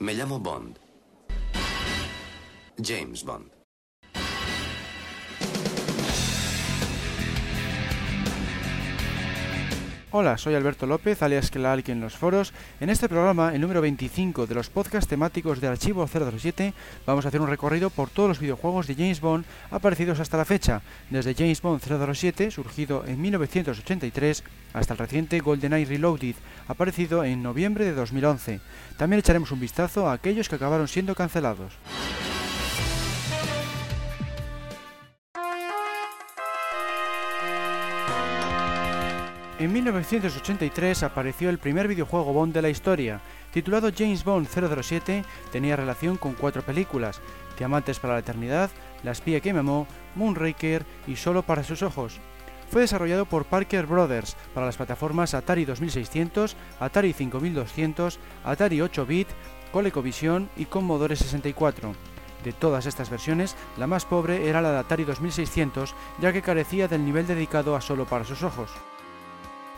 Me llamo Bond. James Bond. Hola, soy Alberto López, alias Clark en los foros. En este programa, el número 25 de los podcasts temáticos de Archivo 007, vamos a hacer un recorrido por todos los videojuegos de James Bond aparecidos hasta la fecha, desde James Bond 007, surgido en 1983, hasta el reciente GoldenEye Reloaded, aparecido en noviembre de 2011. También echaremos un vistazo a aquellos que acabaron siendo cancelados. En 1983 apareció el primer videojuego Bond de la historia, titulado James Bond 007, tenía relación con cuatro películas, Diamantes para la Eternidad, La espía que me amó, Moonraker y Solo para sus ojos. Fue desarrollado por Parker Brothers para las plataformas Atari 2600, Atari 5200, Atari 8-bit, ColecoVision y Commodore 64. De todas estas versiones, la más pobre era la de Atari 2600, ya que carecía del nivel dedicado a Solo para sus ojos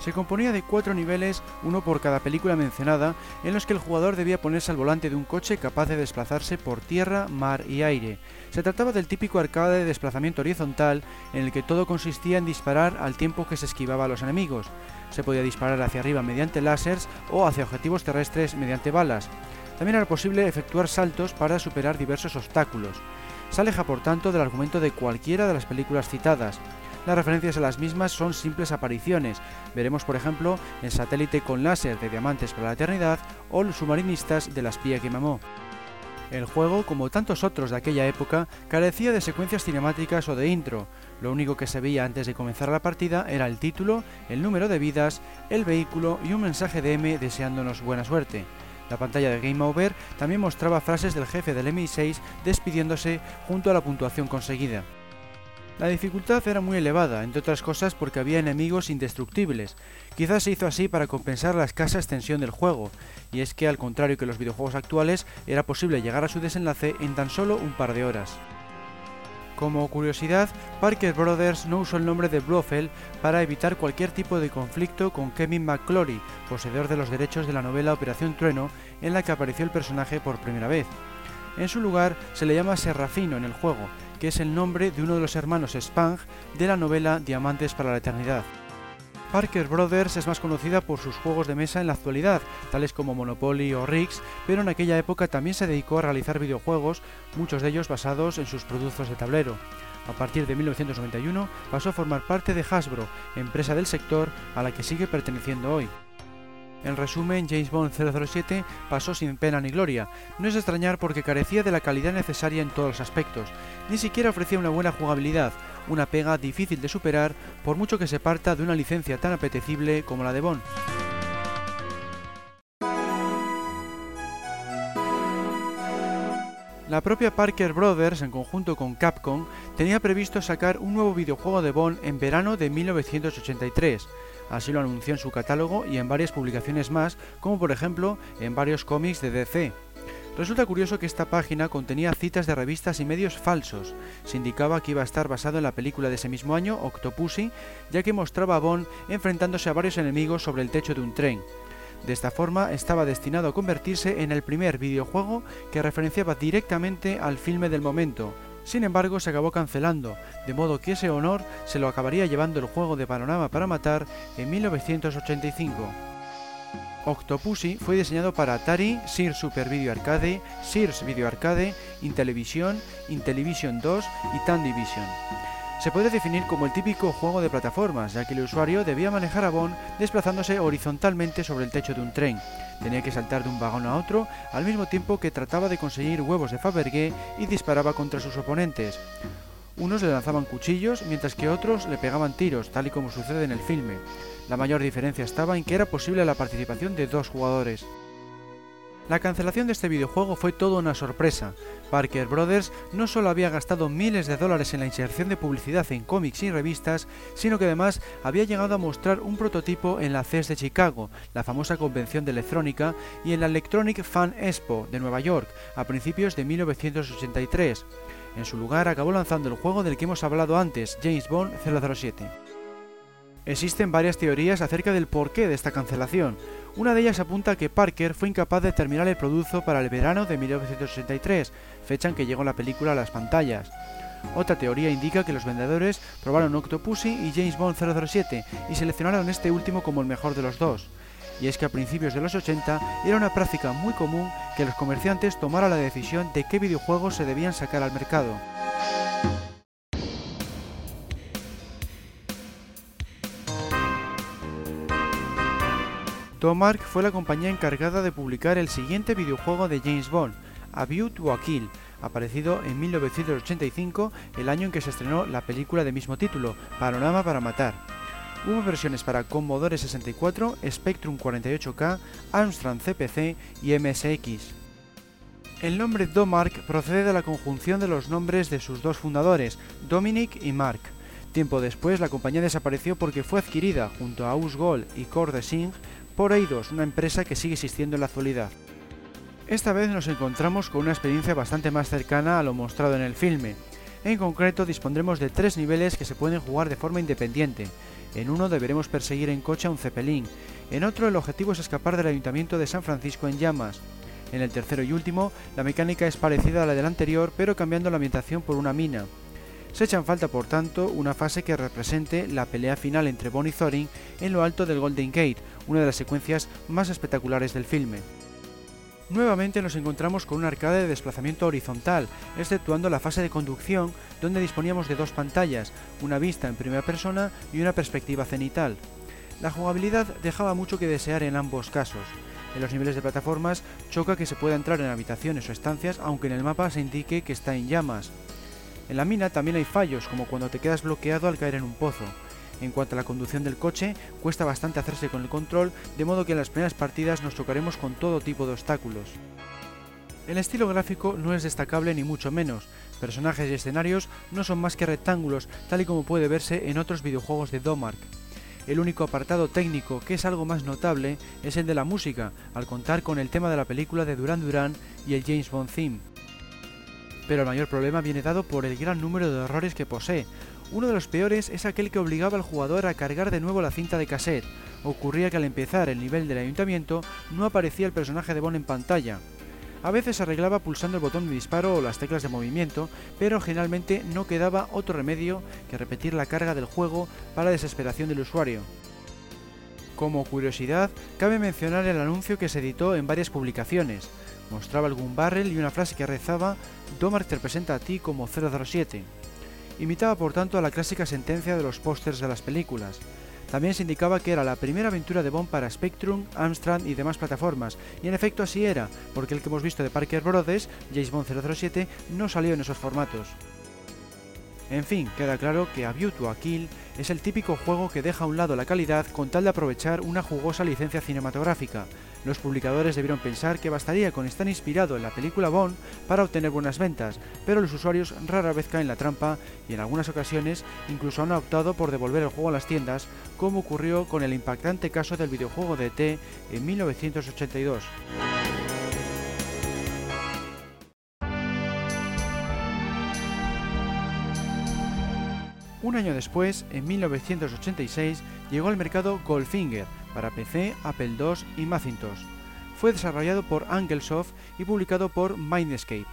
se componía de cuatro niveles, uno por cada película mencionada, en los que el jugador debía ponerse al volante de un coche capaz de desplazarse por tierra, mar y aire. Se trataba del típico arcade de desplazamiento horizontal, en el que todo consistía en disparar al tiempo que se esquivaba a los enemigos. Se podía disparar hacia arriba mediante láseres o hacia objetivos terrestres mediante balas. También era posible efectuar saltos para superar diversos obstáculos. Se aleja por tanto del argumento de cualquiera de las películas citadas. Las referencias a las mismas son simples apariciones. Veremos, por ejemplo, el satélite con láser de Diamantes para la Eternidad o los submarinistas de la espía que mamó. El juego, como tantos otros de aquella época, carecía de secuencias cinemáticas o de intro. Lo único que se veía antes de comenzar la partida era el título, el número de vidas, el vehículo y un mensaje de M deseándonos buena suerte. La pantalla de Game Over también mostraba frases del jefe del MI6 despidiéndose junto a la puntuación conseguida. La dificultad era muy elevada, entre otras cosas porque había enemigos indestructibles. Quizás se hizo así para compensar la escasa extensión del juego, y es que al contrario que los videojuegos actuales, era posible llegar a su desenlace en tan solo un par de horas. Como curiosidad, Parker Brothers no usó el nombre de Blofeld para evitar cualquier tipo de conflicto con Kevin McClory, poseedor de los derechos de la novela Operación Trueno, en la que apareció el personaje por primera vez. En su lugar se le llama Serrafino en el juego, que es el nombre de uno de los hermanos Spang de la novela Diamantes para la Eternidad. Parker Brothers es más conocida por sus juegos de mesa en la actualidad, tales como Monopoly o Riggs, pero en aquella época también se dedicó a realizar videojuegos, muchos de ellos basados en sus productos de tablero. A partir de 1991 pasó a formar parte de Hasbro, empresa del sector a la que sigue perteneciendo hoy. En resumen, James Bond 007 pasó sin pena ni gloria. No es extrañar porque carecía de la calidad necesaria en todos los aspectos. Ni siquiera ofrecía una buena jugabilidad, una pega difícil de superar por mucho que se parta de una licencia tan apetecible como la de Bond. La propia Parker Brothers, en conjunto con Capcom, tenía previsto sacar un nuevo videojuego de Bond en verano de 1983. Así lo anunció en su catálogo y en varias publicaciones más, como por ejemplo en varios cómics de DC. Resulta curioso que esta página contenía citas de revistas y medios falsos. Se indicaba que iba a estar basado en la película de ese mismo año, Octopussy, ya que mostraba a Bond enfrentándose a varios enemigos sobre el techo de un tren. De esta forma estaba destinado a convertirse en el primer videojuego que referenciaba directamente al filme del momento. Sin embargo, se acabó cancelando, de modo que ese honor se lo acabaría llevando el juego de Panorama para Matar en 1985. Octopussy fue diseñado para Atari, Sears Super Video Arcade, Sears Video Arcade, Intellivision, Intellivision 2 y Tandivision. Se puede definir como el típico juego de plataformas, ya que el usuario debía manejar a Bond desplazándose horizontalmente sobre el techo de un tren. Tenía que saltar de un vagón a otro, al mismo tiempo que trataba de conseguir huevos de Fabergé y disparaba contra sus oponentes. Unos le lanzaban cuchillos, mientras que otros le pegaban tiros, tal y como sucede en el filme. La mayor diferencia estaba en que era posible la participación de dos jugadores. La cancelación de este videojuego fue toda una sorpresa. Parker Brothers no solo había gastado miles de dólares en la inserción de publicidad en cómics y revistas, sino que además había llegado a mostrar un prototipo en la CES de Chicago, la famosa convención de electrónica, y en la Electronic Fan Expo de Nueva York, a principios de 1983. En su lugar acabó lanzando el juego del que hemos hablado antes, James Bond 007. Existen varias teorías acerca del porqué de esta cancelación. Una de ellas apunta que Parker fue incapaz de terminar el producto para el verano de 1983, fecha en que llegó la película a las pantallas. Otra teoría indica que los vendedores probaron Octopussy y James Bond 007 y seleccionaron este último como el mejor de los dos. Y es que a principios de los 80 era una práctica muy común que los comerciantes tomaran la decisión de qué videojuegos se debían sacar al mercado. Domark fue la compañía encargada de publicar el siguiente videojuego de James Bond, A View to a Kill, aparecido en 1985, el año en que se estrenó la película de mismo título, Panorama para Matar. Hubo versiones para Commodore 64, Spectrum 48K, Armstrong CPC y MSX. El nombre Domark procede de la conjunción de los nombres de sus dos fundadores, Dominic y Mark. Tiempo después, la compañía desapareció porque fue adquirida, junto a Ausgol y Core de Singh, por Eidos, una empresa que sigue existiendo en la actualidad. Esta vez nos encontramos con una experiencia bastante más cercana a lo mostrado en el filme. En concreto dispondremos de tres niveles que se pueden jugar de forma independiente. En uno deberemos perseguir en coche a un cepelín, en otro el objetivo es escapar del ayuntamiento de San Francisco en llamas. En el tercero y último, la mecánica es parecida a la del anterior, pero cambiando la ambientación por una mina. Se echa en falta, por tanto, una fase que represente la pelea final entre Bond y Thorin en lo alto del Golden Gate, una de las secuencias más espectaculares del filme. Nuevamente nos encontramos con un arcade de desplazamiento horizontal, exceptuando la fase de conducción, donde disponíamos de dos pantallas, una vista en primera persona y una perspectiva cenital. La jugabilidad dejaba mucho que desear en ambos casos. En los niveles de plataformas choca que se pueda entrar en habitaciones o estancias aunque en el mapa se indique que está en llamas. En la mina también hay fallos, como cuando te quedas bloqueado al caer en un pozo. En cuanto a la conducción del coche, cuesta bastante hacerse con el control, de modo que en las primeras partidas nos chocaremos con todo tipo de obstáculos. El estilo gráfico no es destacable ni mucho menos, personajes y escenarios no son más que rectángulos, tal y como puede verse en otros videojuegos de Domark. El único apartado técnico que es algo más notable es el de la música, al contar con el tema de la película de Duran Duran y el James Bond theme. Pero el mayor problema viene dado por el gran número de errores que posee, uno de los peores es aquel que obligaba al jugador a cargar de nuevo la cinta de cassette. Ocurría que al empezar el nivel del ayuntamiento no aparecía el personaje de Bond en pantalla. A veces se arreglaba pulsando el botón de disparo o las teclas de movimiento, pero generalmente no quedaba otro remedio que repetir la carga del juego para desesperación del usuario. Como curiosidad, cabe mencionar el anuncio que se editó en varias publicaciones. Mostraba algún barrel y una frase que rezaba Domar te representa a ti como 007. Imitaba por tanto a la clásica sentencia de los pósters de las películas. También se indicaba que era la primera aventura de Bond para Spectrum, Amstrad y demás plataformas, y en efecto así era, porque el que hemos visto de Parker Brothers, James Bond 007, no salió en esos formatos. En fin, queda claro que A View to a Kill es el típico juego que deja a un lado la calidad con tal de aprovechar una jugosa licencia cinematográfica. Los publicadores debieron pensar que bastaría con estar inspirado en la película Bond para obtener buenas ventas, pero los usuarios rara vez caen en la trampa y en algunas ocasiones incluso han optado por devolver el juego a las tiendas, como ocurrió con el impactante caso del videojuego de T en 1982. Un año después, en 1986, llegó al mercado Goldfinger para PC, Apple II y Macintosh. Fue desarrollado por Anglesoft y publicado por Mindscape.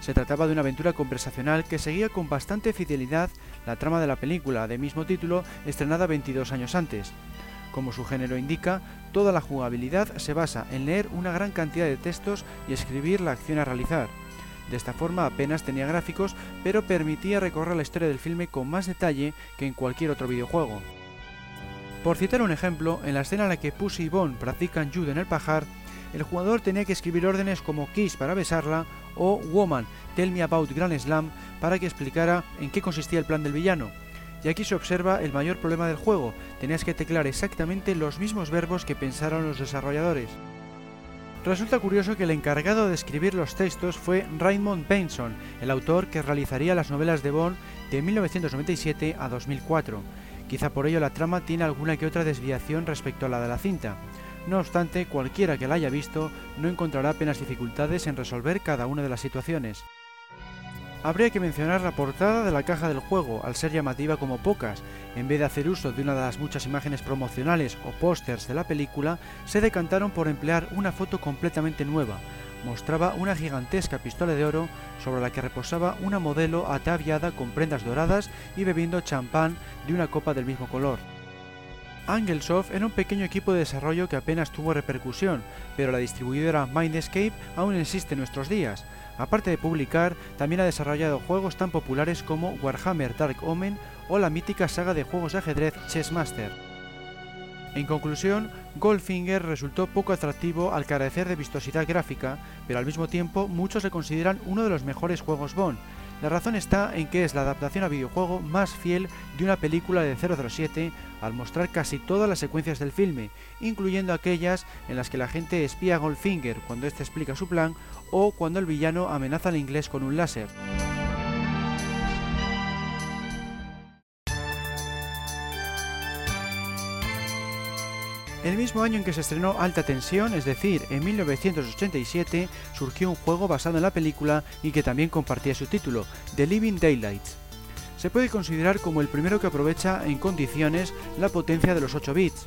Se trataba de una aventura conversacional que seguía con bastante fidelidad la trama de la película de mismo título estrenada 22 años antes. Como su género indica, toda la jugabilidad se basa en leer una gran cantidad de textos y escribir la acción a realizar. De esta forma apenas tenía gráficos, pero permitía recorrer la historia del filme con más detalle que en cualquier otro videojuego. Por citar un ejemplo, en la escena en la que Pussy y Bond practican judo en el pajar, el jugador tenía que escribir órdenes como Kiss para besarla o Woman, Tell Me About Grand Slam para que explicara en qué consistía el plan del villano. Y aquí se observa el mayor problema del juego, tenías que teclar exactamente los mismos verbos que pensaron los desarrolladores. Resulta curioso que el encargado de escribir los textos fue Raymond Benson, el autor que realizaría las novelas de Bond de 1997 a 2004. Quizá por ello la trama tiene alguna que otra desviación respecto a la de la cinta. No obstante, cualquiera que la haya visto no encontrará apenas dificultades en resolver cada una de las situaciones. Habría que mencionar la portada de la caja del juego, al ser llamativa como pocas. En vez de hacer uso de una de las muchas imágenes promocionales o pósters de la película, se decantaron por emplear una foto completamente nueva. Mostraba una gigantesca pistola de oro sobre la que reposaba una modelo ataviada con prendas doradas y bebiendo champán de una copa del mismo color. Anglesoft era un pequeño equipo de desarrollo que apenas tuvo repercusión, pero la distribuidora Mindscape aún existe en nuestros días. Aparte de publicar, también ha desarrollado juegos tan populares como Warhammer Dark Omen o la mítica saga de juegos de ajedrez Chessmaster. En conclusión, Goldfinger resultó poco atractivo al carecer de vistosidad gráfica, pero al mismo tiempo muchos le consideran uno de los mejores juegos Bond, la razón está en que es la adaptación a videojuego más fiel de una película de 007 al mostrar casi todas las secuencias del filme, incluyendo aquellas en las que la gente espía a Goldfinger cuando éste explica su plan o cuando el villano amenaza al inglés con un láser. El mismo año en que se estrenó Alta Tensión, es decir, en 1987, surgió un juego basado en la película y que también compartía su título, The Living Daylights. Se puede considerar como el primero que aprovecha en condiciones la potencia de los 8 bits.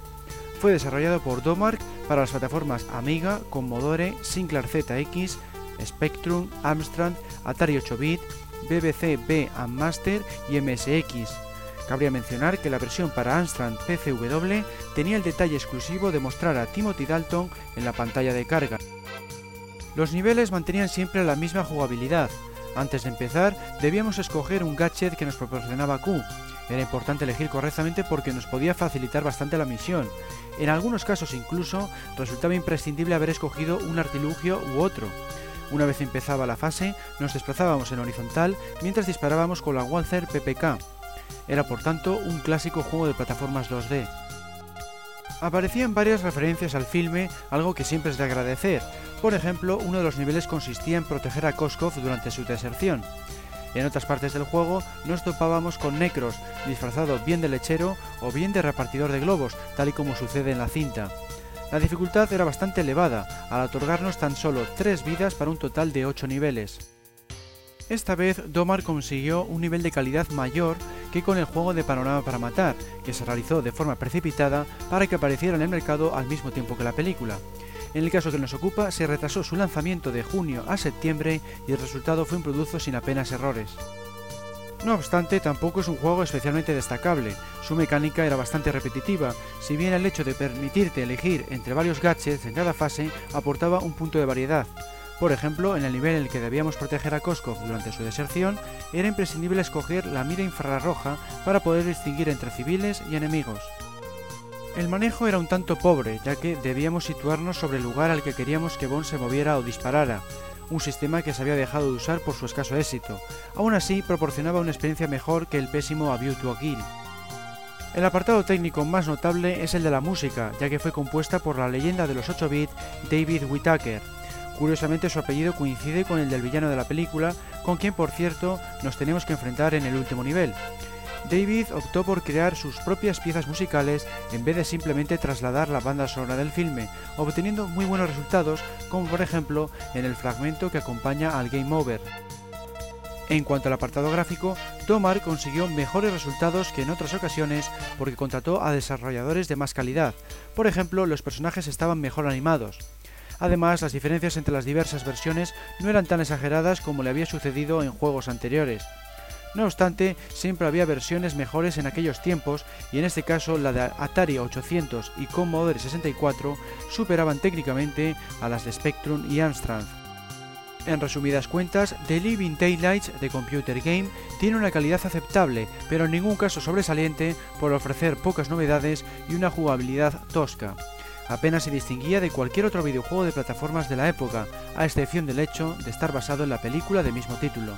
Fue desarrollado por Domark para las plataformas Amiga, Commodore, Sinclair ZX, Spectrum, Amstrad, Atari 8 bit, BBC B Master y MSX. Cabría mencionar que la versión para Amstrad PCW tenía el detalle exclusivo de mostrar a Timothy Dalton en la pantalla de carga. Los niveles mantenían siempre la misma jugabilidad. Antes de empezar, debíamos escoger un gadget que nos proporcionaba Q. Era importante elegir correctamente porque nos podía facilitar bastante la misión. En algunos casos incluso resultaba imprescindible haber escogido un artilugio u otro. Una vez empezaba la fase, nos desplazábamos en horizontal mientras disparábamos con la Walther PPK. Era por tanto un clásico juego de plataformas 2D. Aparecían varias referencias al filme, algo que siempre es de agradecer. Por ejemplo, uno de los niveles consistía en proteger a Koskov durante su deserción. En otras partes del juego nos topábamos con Necros, disfrazado bien de lechero o bien de repartidor de globos, tal y como sucede en la cinta. La dificultad era bastante elevada, al otorgarnos tan solo 3 vidas para un total de 8 niveles. Esta vez Domar consiguió un nivel de calidad mayor que con el juego de Panorama para Matar, que se realizó de forma precipitada para que apareciera en el mercado al mismo tiempo que la película. En el caso que nos ocupa, se retrasó su lanzamiento de junio a septiembre y el resultado fue un producto sin apenas errores. No obstante, tampoco es un juego especialmente destacable. Su mecánica era bastante repetitiva, si bien el hecho de permitirte elegir entre varios gadgets en cada fase aportaba un punto de variedad. Por ejemplo, en el nivel en el que debíamos proteger a Koskov durante su deserción, era imprescindible escoger la mira infrarroja para poder distinguir entre civiles y enemigos. El manejo era un tanto pobre, ya que debíamos situarnos sobre el lugar al que queríamos que Bond se moviera o disparara, un sistema que se había dejado de usar por su escaso éxito. Aún así, proporcionaba una experiencia mejor que el pésimo A View to Kill. El apartado técnico más notable es el de la música, ya que fue compuesta por la leyenda de los 8 bits David Whittaker, Curiosamente su apellido coincide con el del villano de la película, con quien por cierto nos tenemos que enfrentar en el último nivel. David optó por crear sus propias piezas musicales en vez de simplemente trasladar la banda sonora del filme, obteniendo muy buenos resultados, como por ejemplo en el fragmento que acompaña al Game Over. En cuanto al apartado gráfico, Domar consiguió mejores resultados que en otras ocasiones porque contrató a desarrolladores de más calidad. Por ejemplo, los personajes estaban mejor animados. Además, las diferencias entre las diversas versiones no eran tan exageradas como le había sucedido en juegos anteriores. No obstante, siempre había versiones mejores en aquellos tiempos y en este caso la de Atari 800 y Commodore 64 superaban técnicamente a las de Spectrum y Amstrad. En resumidas cuentas, The Living Daylights de Computer Game tiene una calidad aceptable, pero en ningún caso sobresaliente por ofrecer pocas novedades y una jugabilidad tosca apenas se distinguía de cualquier otro videojuego de plataformas de la época, a excepción del hecho de estar basado en la película de mismo título.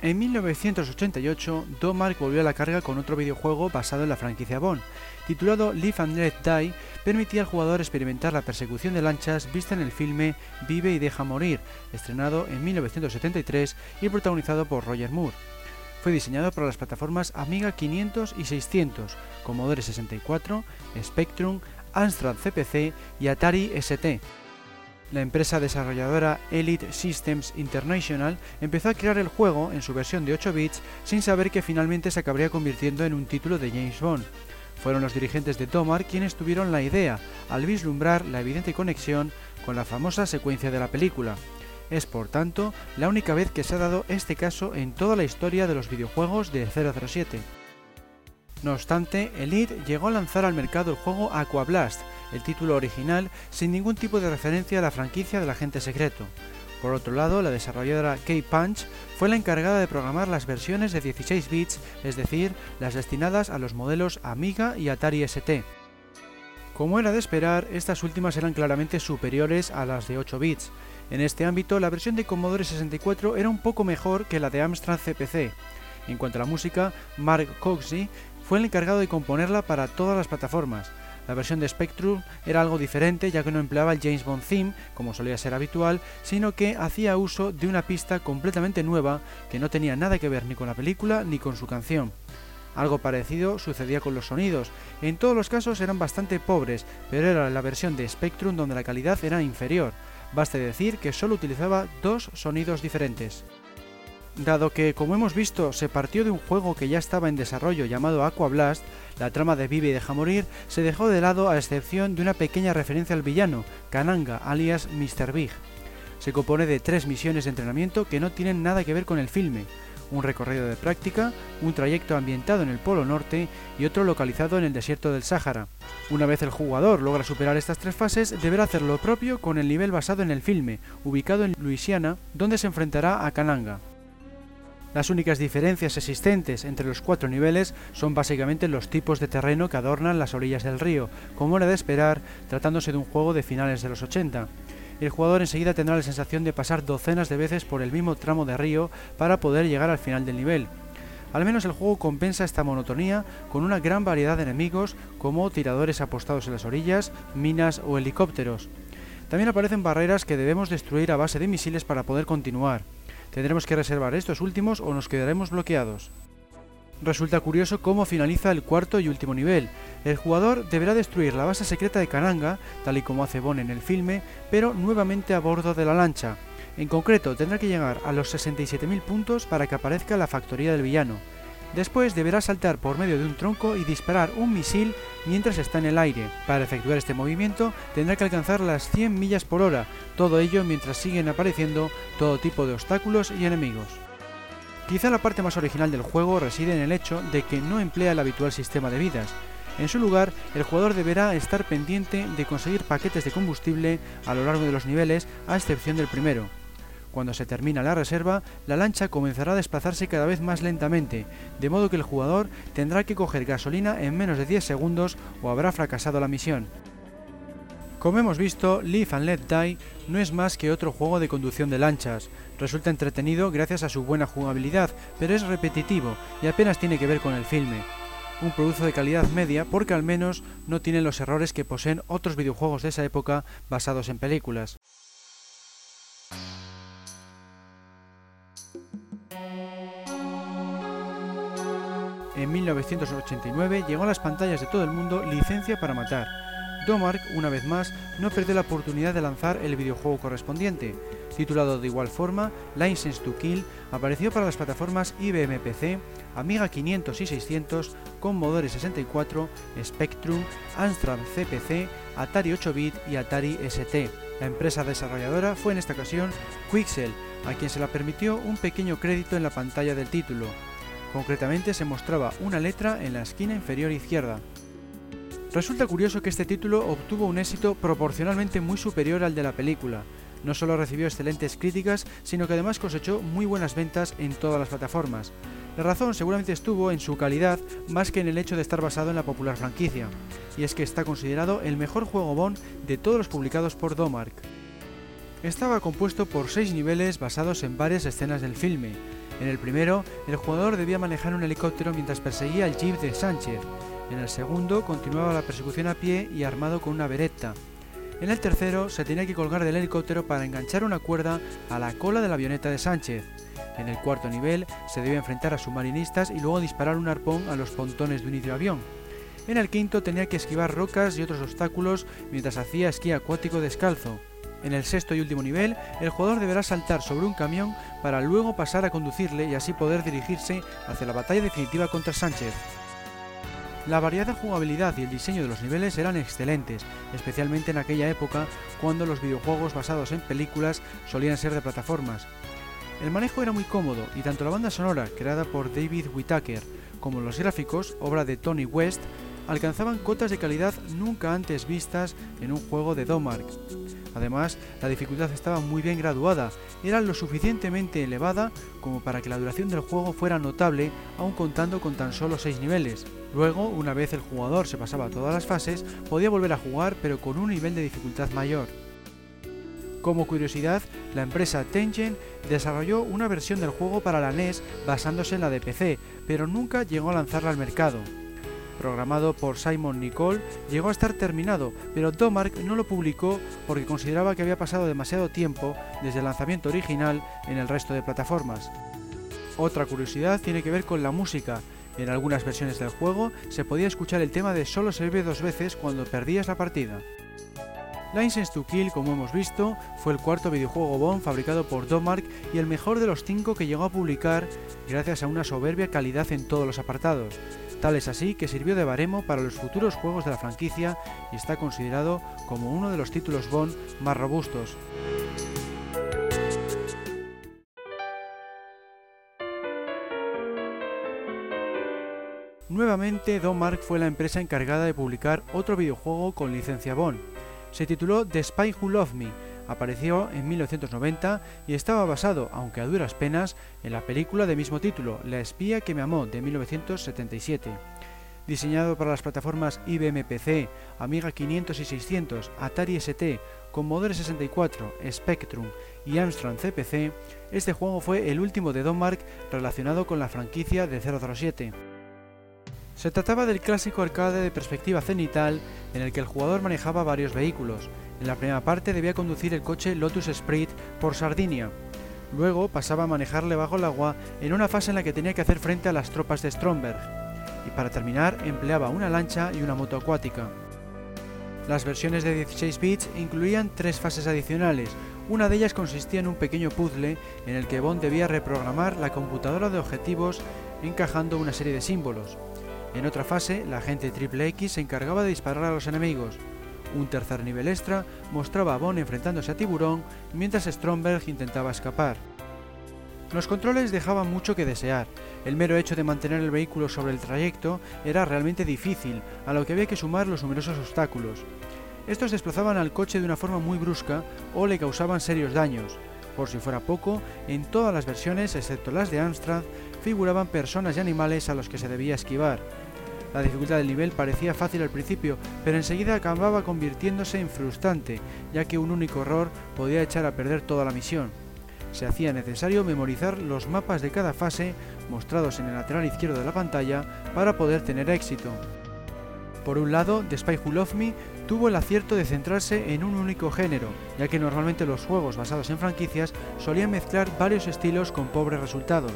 En 1988, Domark volvió a la carga con otro videojuego basado en la franquicia Bond, titulado Live and Let Die, permitía al jugador experimentar la persecución de lanchas vista en el filme Vive y deja morir, estrenado en 1973 y protagonizado por Roger Moore. fue diseñado para las plataformas Amiga 500 y 600, Commodore 64, Spectrum, Amstrad CPC y Atari ST. La empresa desarrolladora Elite Systems International empezó a crear el juego en su versión de 8 bits sin saber que finalmente se acabaría convirtiendo en un título de James Bond. Fueron los dirigentes de Tomar quienes tuvieron la idea, al vislumbrar la evidente conexión con la famosa secuencia de la película. Es por tanto la única vez que se ha dado este caso en toda la historia de los videojuegos de 007. No obstante, Elite llegó a lanzar al mercado el juego Aquablast, el título original, sin ningún tipo de referencia a la franquicia del agente secreto. Por otro lado, la desarrolladora K-Punch fue la encargada de programar las versiones de 16 bits, es decir, las destinadas a los modelos Amiga y Atari ST. Como era de esperar, estas últimas eran claramente superiores a las de 8 bits. En este ámbito, la versión de Commodore 64 era un poco mejor que la de Amstrad CPC. En cuanto a la música, Mark Coxey fue el encargado de componerla para todas las plataformas. La versión de Spectrum era algo diferente ya que no empleaba el James Bond theme, como solía ser habitual, sino que hacía uso de una pista completamente nueva que no tenía nada que ver ni con la película ni con su canción. Algo parecido sucedía con los sonidos. En todos los casos eran bastante pobres, pero era la versión de Spectrum donde la calidad era inferior. Baste decir que solo utilizaba dos sonidos diferentes. Dado que, como hemos visto, se partió de un juego que ya estaba en desarrollo llamado Aqua Blast, la trama de Vive y Deja Morir se dejó de lado a excepción de una pequeña referencia al villano, Kananga, alias Mr. Big. Se compone de tres misiones de entrenamiento que no tienen nada que ver con el filme, un recorrido de práctica, un trayecto ambientado en el Polo Norte y otro localizado en el desierto del Sáhara. Una vez el jugador logra superar estas tres fases, deberá hacer lo propio con el nivel basado en el filme, ubicado en Luisiana, donde se enfrentará a Kananga. Las únicas diferencias existentes entre los cuatro niveles son básicamente los tipos de terreno que adornan las orillas del río, como era de esperar tratándose de un juego de finales de los 80. El jugador enseguida tendrá la sensación de pasar docenas de veces por el mismo tramo de río para poder llegar al final del nivel. Al menos el juego compensa esta monotonía con una gran variedad de enemigos como tiradores apostados en las orillas, minas o helicópteros. También aparecen barreras que debemos destruir a base de misiles para poder continuar. Tendremos que reservar estos últimos o nos quedaremos bloqueados. Resulta curioso cómo finaliza el cuarto y último nivel. El jugador deberá destruir la base secreta de Kananga, tal y como hace Bond en el filme, pero nuevamente a bordo de la lancha. En concreto, tendrá que llegar a los 67.000 puntos para que aparezca la factoría del villano. Después deberá saltar por medio de un tronco y disparar un misil mientras está en el aire. Para efectuar este movimiento tendrá que alcanzar las 100 millas por hora, todo ello mientras siguen apareciendo todo tipo de obstáculos y enemigos. Quizá la parte más original del juego reside en el hecho de que no emplea el habitual sistema de vidas. En su lugar, el jugador deberá estar pendiente de conseguir paquetes de combustible a lo largo de los niveles, a excepción del primero. Cuando se termina la reserva, la lancha comenzará a desplazarse cada vez más lentamente, de modo que el jugador tendrá que coger gasolina en menos de 10 segundos o habrá fracasado la misión. Como hemos visto, Live and Let Die no es más que otro juego de conducción de lanchas. Resulta entretenido gracias a su buena jugabilidad, pero es repetitivo y apenas tiene que ver con el filme. Un producto de calidad media porque al menos no tiene los errores que poseen otros videojuegos de esa época basados en películas. En 1989 llegó a las pantallas de todo el mundo Licencia para Matar. Domark, una vez más, no perdió la oportunidad de lanzar el videojuego correspondiente. Titulado de igual forma, License to Kill apareció para las plataformas IBM PC, Amiga 500 y 600, Commodore 64, Spectrum, Amstrad CPC, Atari 8-bit y Atari ST. La empresa desarrolladora fue en esta ocasión Quixel, a quien se le permitió un pequeño crédito en la pantalla del título. Concretamente se mostraba una letra en la esquina inferior izquierda. Resulta curioso que este título obtuvo un éxito proporcionalmente muy superior al de la película. No solo recibió excelentes críticas, sino que además cosechó muy buenas ventas en todas las plataformas. La razón seguramente estuvo en su calidad más que en el hecho de estar basado en la popular franquicia, y es que está considerado el mejor juego Bond de todos los publicados por Domark. Estaba compuesto por seis niveles basados en varias escenas del filme, en el primero, el jugador debía manejar un helicóptero mientras perseguía al jeep de Sánchez. En el segundo, continuaba la persecución a pie y armado con una beretta. En el tercero, se tenía que colgar del helicóptero para enganchar una cuerda a la cola de la avioneta de Sánchez. En el cuarto nivel se debía enfrentar a submarinistas y luego disparar un arpón a los pontones de un hidroavión. En el quinto tenía que esquivar rocas y otros obstáculos mientras hacía esquí acuático descalzo. En el sexto y último nivel, el jugador deberá saltar sobre un camión para luego pasar a conducirle y así poder dirigirse hacia la batalla definitiva contra Sánchez. La variada jugabilidad y el diseño de los niveles eran excelentes, especialmente en aquella época cuando los videojuegos basados en películas solían ser de plataformas. El manejo era muy cómodo y tanto la banda sonora, creada por David Whittaker, como los gráficos, obra de Tony West, alcanzaban cotas de calidad nunca antes vistas en un juego de Domark. Además, la dificultad estaba muy bien graduada, era lo suficientemente elevada como para que la duración del juego fuera notable, aun contando con tan solo 6 niveles. Luego, una vez el jugador se pasaba todas las fases, podía volver a jugar pero con un nivel de dificultad mayor. Como curiosidad, la empresa Tengen desarrolló una versión del juego para la NES basándose en la de PC, pero nunca llegó a lanzarla al mercado programado por Simon Nicole, llegó a estar terminado, pero Domark no lo publicó porque consideraba que había pasado demasiado tiempo desde el lanzamiento original en el resto de plataformas. Otra curiosidad tiene que ver con la música. En algunas versiones del juego se podía escuchar el tema de solo bebe dos veces cuando perdías la partida. License to Kill, como hemos visto, fue el cuarto videojuego Bond fabricado por Domark y el mejor de los cinco que llegó a publicar gracias a una soberbia calidad en todos los apartados. Tal es así que sirvió de baremo para los futuros juegos de la franquicia y está considerado como uno de los títulos Bond más robustos. Nuevamente, Domark fue la empresa encargada de publicar otro videojuego con licencia Bond. Se tituló The Spy Who Loved Me Apareció en 1990 y estaba basado, aunque a duras penas, en la película de mismo título, La espía que me amó, de 1977. Diseñado para las plataformas IBM PC, Amiga 500 y 600, Atari ST, Commodore 64, Spectrum y Amstrad CPC, este juego fue el último de Donmark relacionado con la franquicia de 007. Se trataba del clásico arcade de perspectiva cenital en el que el jugador manejaba varios vehículos, en la primera parte debía conducir el coche Lotus Sprint por Sardinia. Luego pasaba a manejarle bajo el agua en una fase en la que tenía que hacer frente a las tropas de Stromberg. Y para terminar empleaba una lancha y una moto acuática. Las versiones de 16 bits incluían tres fases adicionales. Una de ellas consistía en un pequeño puzzle en el que Bond debía reprogramar la computadora de objetivos encajando una serie de símbolos. En otra fase, la agente Triple X se encargaba de disparar a los enemigos. Un tercer nivel extra mostraba a Bond enfrentándose a Tiburón mientras Stromberg intentaba escapar. Los controles dejaban mucho que desear. El mero hecho de mantener el vehículo sobre el trayecto era realmente difícil, a lo que había que sumar los numerosos obstáculos. Estos desplazaban al coche de una forma muy brusca o le causaban serios daños. Por si fuera poco, en todas las versiones, excepto las de Amstrad, figuraban personas y animales a los que se debía esquivar. La dificultad del nivel parecía fácil al principio, pero enseguida acababa convirtiéndose en frustrante, ya que un único error podía echar a perder toda la misión. Se hacía necesario memorizar los mapas de cada fase mostrados en el lateral izquierdo de la pantalla para poder tener éxito. Por un lado, The Spy Who Loved Me tuvo el acierto de centrarse en un único género, ya que normalmente los juegos basados en franquicias solían mezclar varios estilos con pobres resultados.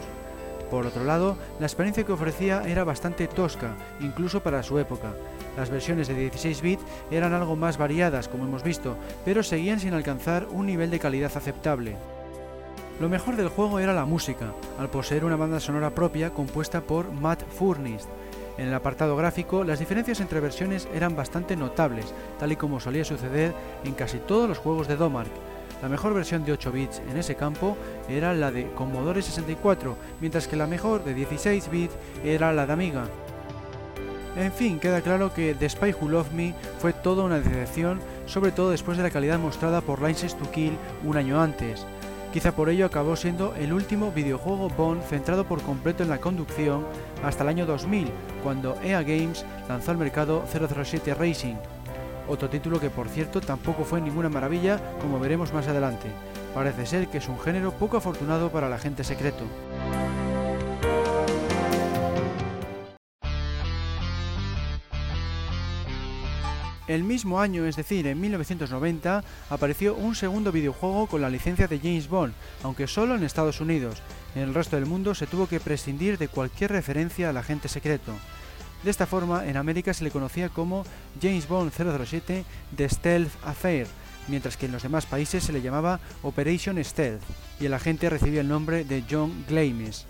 Por otro lado, la experiencia que ofrecía era bastante tosca, incluso para su época. Las versiones de 16 bits eran algo más variadas, como hemos visto, pero seguían sin alcanzar un nivel de calidad aceptable. Lo mejor del juego era la música, al poseer una banda sonora propia compuesta por Matt Furniss. En el apartado gráfico, las diferencias entre versiones eran bastante notables, tal y como solía suceder en casi todos los juegos de Domark, la mejor versión de 8 bits en ese campo era la de Commodore 64, mientras que la mejor de 16 bits era la de Amiga. En fin, queda claro que The Spy Who Loved Me fue toda una decepción, sobre todo después de la calidad mostrada por License to Kill un año antes. Quizá por ello acabó siendo el último videojuego Bond centrado por completo en la conducción hasta el año 2000, cuando EA Games lanzó al mercado 007 Racing, otro título que por cierto tampoco fue ninguna maravilla como veremos más adelante. Parece ser que es un género poco afortunado para el agente secreto. El mismo año, es decir, en 1990, apareció un segundo videojuego con la licencia de James Bond, aunque solo en Estados Unidos. En el resto del mundo se tuvo que prescindir de cualquier referencia al agente secreto. De esta forma, en América se le conocía como James Bond 007 The Stealth Affair, mientras que en los demás países se le llamaba Operation Stealth, y el agente recibía el nombre de John Glamis.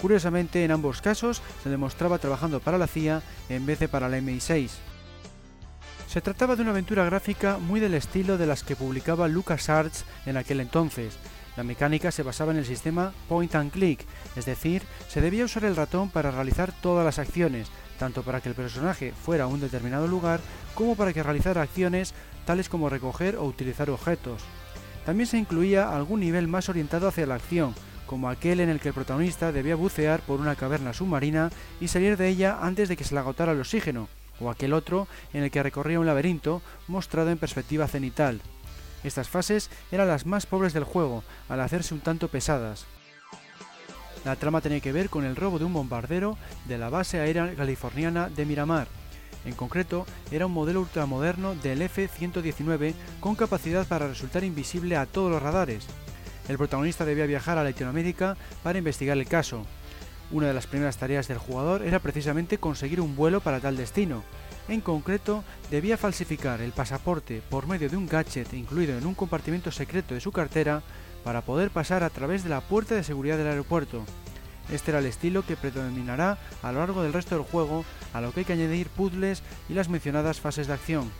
Curiosamente, en ambos casos se demostraba trabajando para la CIA en vez de para la MI6. Se trataba de una aventura gráfica muy del estilo de las que publicaba LucasArts en aquel entonces. La mecánica se basaba en el sistema point and click, es decir, se debía usar el ratón para realizar todas las acciones, tanto para que el personaje fuera a un determinado lugar como para que realizara acciones tales como recoger o utilizar objetos. También se incluía algún nivel más orientado hacia la acción, como aquel en el que el protagonista debía bucear por una caverna submarina y salir de ella antes de que se le agotara el oxígeno, o aquel otro en el que recorría un laberinto mostrado en perspectiva cenital. Estas fases eran las más pobres del juego, al hacerse un tanto pesadas. La trama tenía que ver con el robo de un bombardero de la base aérea californiana de Miramar. En concreto, era un modelo ultramoderno del F-119 con capacidad para resultar invisible a todos los radares. El protagonista debía viajar a Latinoamérica para investigar el caso, una de las primeras tareas del jugador era precisamente conseguir un vuelo para tal destino. En concreto, debía falsificar el pasaporte por medio de un gadget incluido en un compartimento secreto de su cartera para poder pasar a través de la puerta de seguridad del aeropuerto. Este era el estilo que predominará a lo largo del resto del juego, a lo que hay que añadir puzzles y las mencionadas fases de acción.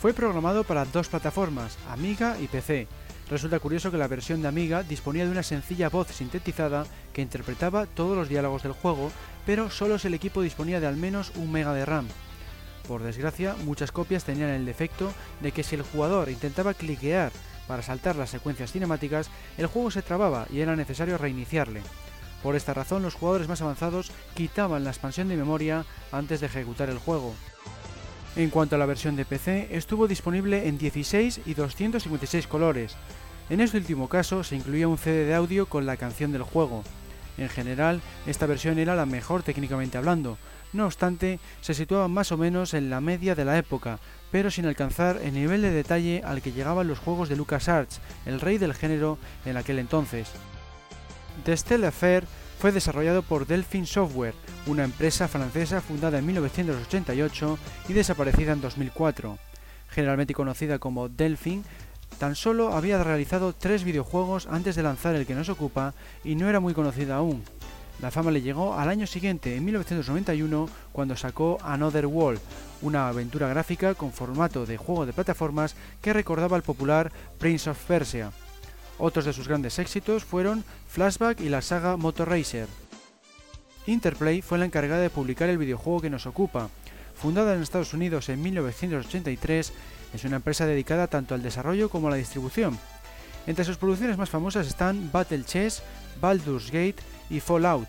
Fue programado para dos plataformas, Amiga y PC, Resulta curioso que la versión de Amiga disponía de una sencilla voz sintetizada que interpretaba todos los diálogos del juego, pero solo si el equipo disponía de al menos un mega de RAM. Por desgracia, muchas copias tenían el defecto de que si el jugador intentaba cliquear para saltar las secuencias cinemáticas, el juego se trababa y era necesario reiniciarle. Por esta razón, los jugadores más avanzados quitaban la expansión de memoria antes de ejecutar el juego. En cuanto a la versión de PC, estuvo disponible en 16 y 256 colores. En este último caso se incluía un CD de audio con la canción del juego. En general, esta versión era la mejor técnicamente hablando, no obstante, se situaba más o menos en la media de la época, pero sin alcanzar el nivel de detalle al que llegaban los juegos de LucasArts, el rey del género en aquel entonces. The Stella Fair fue desarrollado por Delphine Software, una empresa francesa fundada en 1988 y desaparecida en 2004. Generalmente conocida como Delphine, tan solo había realizado tres videojuegos antes de lanzar el que nos ocupa y no era muy conocida aún. La fama le llegó al año siguiente, en 1991, cuando sacó Another World, una aventura gráfica con formato de juego de plataformas que recordaba al popular Prince of Persia. Otros de sus grandes éxitos fueron Flashback y la saga Motor Racer. Interplay fue la encargada de publicar el videojuego que nos ocupa. Fundada en Estados Unidos en 1983, es una empresa dedicada tanto al desarrollo como a la distribución. Entre sus producciones más famosas están Battle Chess, Baldur's Gate y Fallout.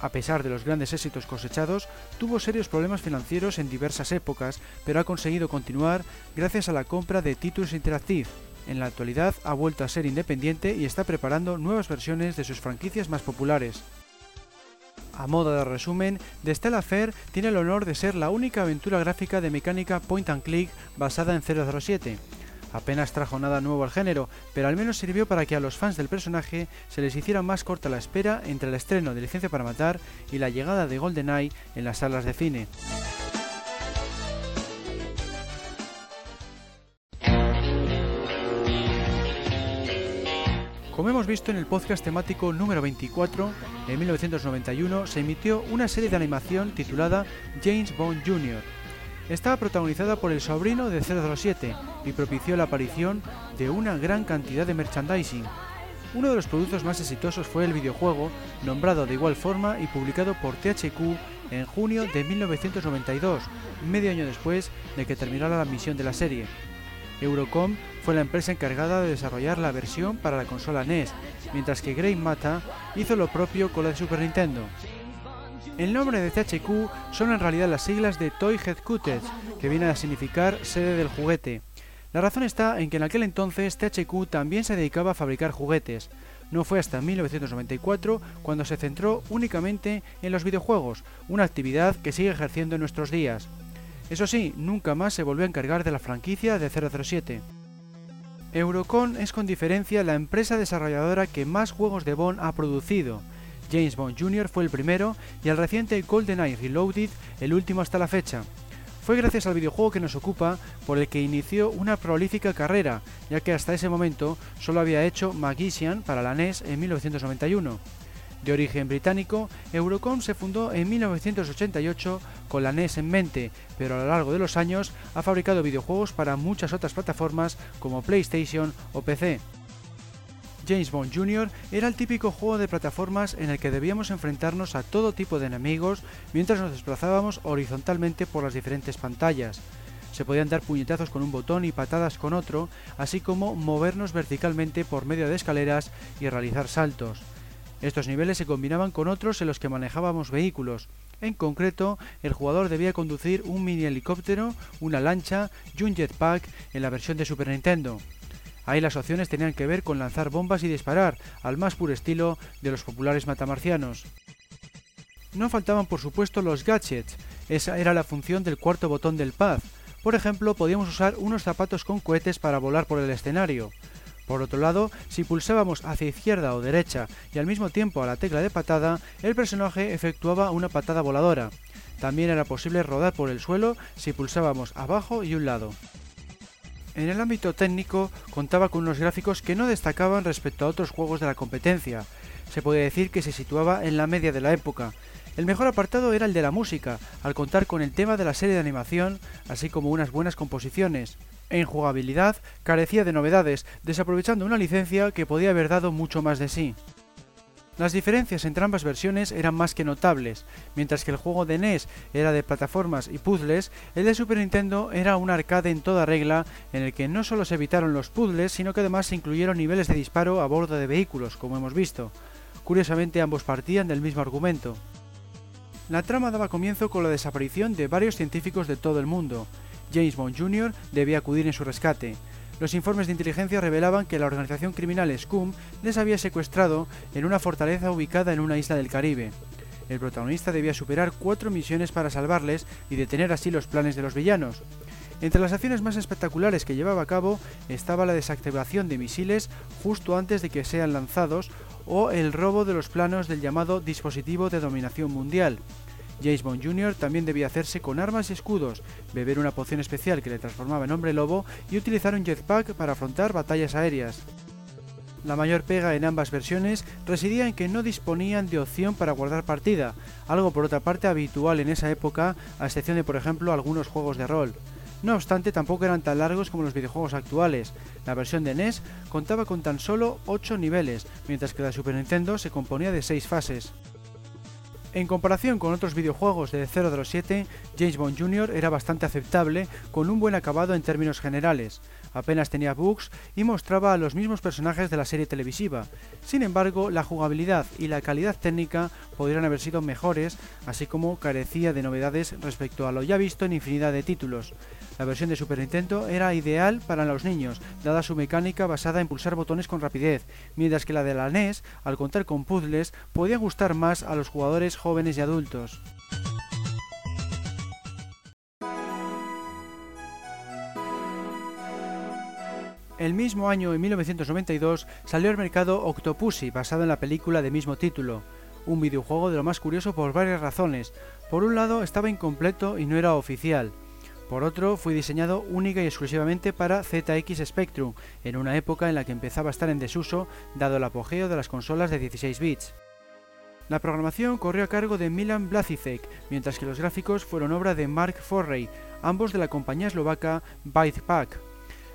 A pesar de los grandes éxitos cosechados, tuvo serios problemas financieros en diversas épocas, pero ha conseguido continuar gracias a la compra de Titus Interactive, en la actualidad ha vuelto a ser independiente y está preparando nuevas versiones de sus franquicias más populares. A modo de resumen, The Stella Fair tiene el honor de ser la única aventura gráfica de mecánica point and click basada en 007. Apenas trajo nada nuevo al género, pero al menos sirvió para que a los fans del personaje se les hiciera más corta la espera entre el estreno de Licencia para Matar y la llegada de GoldenEye en las salas de cine. Como hemos visto en el podcast temático número 24, en 1991 se emitió una serie de animación titulada James Bond Jr. Estaba protagonizada por el sobrino de 007 y propició la aparición de una gran cantidad de merchandising. Uno de los productos más exitosos fue el videojuego, nombrado de igual forma y publicado por THQ en junio de 1992, medio año después de que terminara la misión de la serie. Eurocom fue la empresa encargada de desarrollar la versión para la consola NES, mientras que Grey Mata hizo lo propio con la de Super Nintendo. El nombre de THQ son en realidad las siglas de Toy Headquarters, que viene a significar sede del juguete. La razón está en que en aquel entonces THQ también se dedicaba a fabricar juguetes. No fue hasta 1994 cuando se centró únicamente en los videojuegos, una actividad que sigue ejerciendo en nuestros días. Eso sí, nunca más se volvió a encargar de la franquicia de 007. Eurocon es con diferencia la empresa desarrolladora que más juegos de Bond ha producido. James Bond Jr. fue el primero y el reciente GoldenEye Reloaded el último hasta la fecha. Fue gracias al videojuego que nos ocupa por el que inició una prolífica carrera, ya que hasta ese momento solo había hecho Magician para la NES en 1991. De origen británico, Eurocom se fundó en 1988 con la NES en mente, pero a lo largo de los años ha fabricado videojuegos para muchas otras plataformas como PlayStation o PC. James Bond Jr. era el típico juego de plataformas en el que debíamos enfrentarnos a todo tipo de enemigos mientras nos desplazábamos horizontalmente por las diferentes pantallas. Se podían dar puñetazos con un botón y patadas con otro, así como movernos verticalmente por medio de escaleras y realizar saltos. Estos niveles se combinaban con otros en los que manejábamos vehículos. En concreto, el jugador debía conducir un mini helicóptero, una lancha y un jetpack en la versión de Super Nintendo. Ahí las opciones tenían que ver con lanzar bombas y disparar, al más puro estilo de los populares matamarcianos. No faltaban por supuesto los gadgets, esa era la función del cuarto botón del pad. Por ejemplo, podíamos usar unos zapatos con cohetes para volar por el escenario. Por otro lado, si pulsábamos hacia izquierda o derecha y al mismo tiempo a la tecla de patada, el personaje efectuaba una patada voladora. También era posible rodar por el suelo si pulsábamos abajo y un lado. En el ámbito técnico contaba con unos gráficos que no destacaban respecto a otros juegos de la competencia. Se puede decir que se situaba en la media de la época. El mejor apartado era el de la música, al contar con el tema de la serie de animación, así como unas buenas composiciones. En jugabilidad carecía de novedades, desaprovechando una licencia que podía haber dado mucho más de sí. Las diferencias entre ambas versiones eran más que notables. Mientras que el juego de NES era de plataformas y puzzles, el de Super Nintendo era un arcade en toda regla en el que no solo se evitaron los puzzles, sino que además se incluyeron niveles de disparo a bordo de vehículos, como hemos visto. Curiosamente ambos partían del mismo argumento. La trama daba comienzo con la desaparición de varios científicos de todo el mundo. James Bond Jr. debía acudir en su rescate. Los informes de inteligencia revelaban que la organización criminal Scum les había secuestrado en una fortaleza ubicada en una isla del Caribe. El protagonista debía superar cuatro misiones para salvarles y detener así los planes de los villanos. Entre las acciones más espectaculares que llevaba a cabo estaba la desactivación de misiles justo antes de que sean lanzados o el robo de los planos del llamado dispositivo de dominación mundial. James Bond Jr. también debía hacerse con armas y escudos, beber una poción especial que le transformaba en hombre lobo y utilizar un jetpack para afrontar batallas aéreas. La mayor pega en ambas versiones residía en que no disponían de opción para guardar partida, algo por otra parte habitual en esa época, a excepción de por ejemplo algunos juegos de rol. No obstante, tampoco eran tan largos como los videojuegos actuales. La versión de NES contaba con tan solo 8 niveles, mientras que la Super Nintendo se componía de 6 fases. En comparación con otros videojuegos de 007, James Bond Jr. era bastante aceptable, con un buen acabado en términos generales. Apenas tenía bugs y mostraba a los mismos personajes de la serie televisiva. Sin embargo, la jugabilidad y la calidad técnica podrían haber sido mejores, así como carecía de novedades respecto a lo ya visto en infinidad de títulos. La versión de Super Nintendo era ideal para los niños, dada su mecánica basada en pulsar botones con rapidez, mientras que la de la NES, al contar con puzzles, podía gustar más a los jugadores jóvenes y adultos. El mismo año, en 1992, salió al mercado Octopussy, basado en la película de mismo título, un videojuego de lo más curioso por varias razones. Por un lado, estaba incompleto y no era oficial. Por otro, fue diseñado única y exclusivamente para ZX Spectrum, en una época en la que empezaba a estar en desuso dado el apogeo de las consolas de 16 bits. La programación corrió a cargo de Milan Blazicek, mientras que los gráficos fueron obra de Mark Forrey, ambos de la compañía eslovaca Bytepack.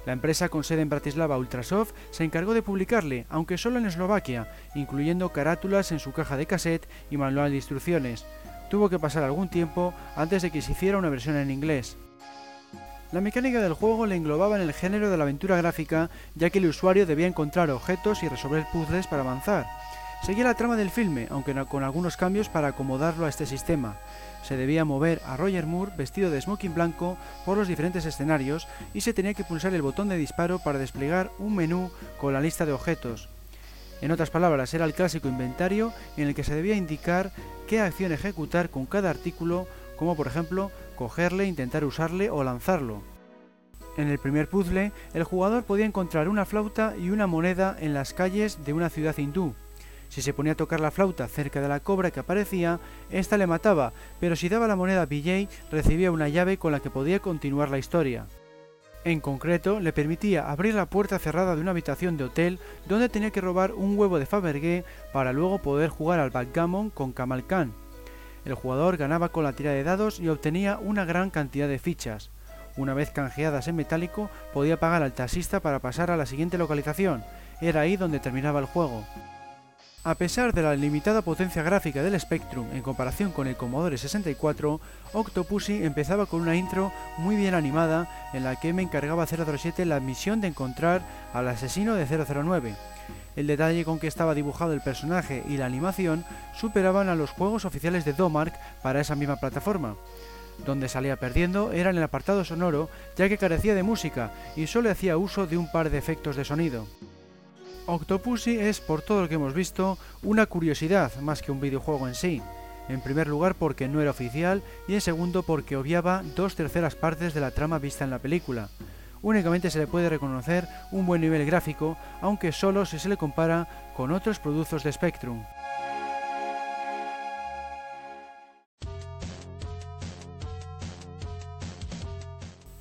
La empresa con sede en Bratislava Ultrasoft se encargó de publicarle, aunque solo en Eslovaquia, incluyendo carátulas en su caja de cassette y manual de instrucciones. Tuvo que pasar algún tiempo antes de que se hiciera una versión en inglés. La mecánica del juego le englobaba en el género de la aventura gráfica, ya que el usuario debía encontrar objetos y resolver puzzles para avanzar. Seguía la trama del filme, aunque con algunos cambios para acomodarlo a este sistema. Se debía mover a Roger Moore vestido de smoking blanco por los diferentes escenarios y se tenía que pulsar el botón de disparo para desplegar un menú con la lista de objetos. En otras palabras, era el clásico inventario en el que se debía indicar qué acción ejecutar con cada artículo como por ejemplo cogerle, intentar usarle o lanzarlo. En el primer puzzle, el jugador podía encontrar una flauta y una moneda en las calles de una ciudad hindú. Si se ponía a tocar la flauta cerca de la cobra que aparecía, ésta le mataba, pero si daba la moneda a BJ, recibía una llave con la que podía continuar la historia. En concreto, le permitía abrir la puerta cerrada de una habitación de hotel donde tenía que robar un huevo de Fabergé para luego poder jugar al backgammon con Kamal Khan. El jugador ganaba con la tira de dados y obtenía una gran cantidad de fichas. Una vez canjeadas en metálico, podía pagar al taxista para pasar a la siguiente localización. Era ahí donde terminaba el juego. A pesar de la limitada potencia gráfica del Spectrum en comparación con el Commodore 64, Octopussy empezaba con una intro muy bien animada en la que me encargaba 007 la misión de encontrar al asesino de 009. El detalle con que estaba dibujado el personaje y la animación superaban a los juegos oficiales de Domark para esa misma plataforma. Donde salía perdiendo era en el apartado sonoro, ya que carecía de música y solo hacía uso de un par de efectos de sonido. Octopussy es, por todo lo que hemos visto, una curiosidad más que un videojuego en sí. En primer lugar porque no era oficial y en segundo porque obviaba dos terceras partes de la trama vista en la película. Únicamente se le puede reconocer un buen nivel gráfico, aunque solo si se le compara con otros productos de Spectrum.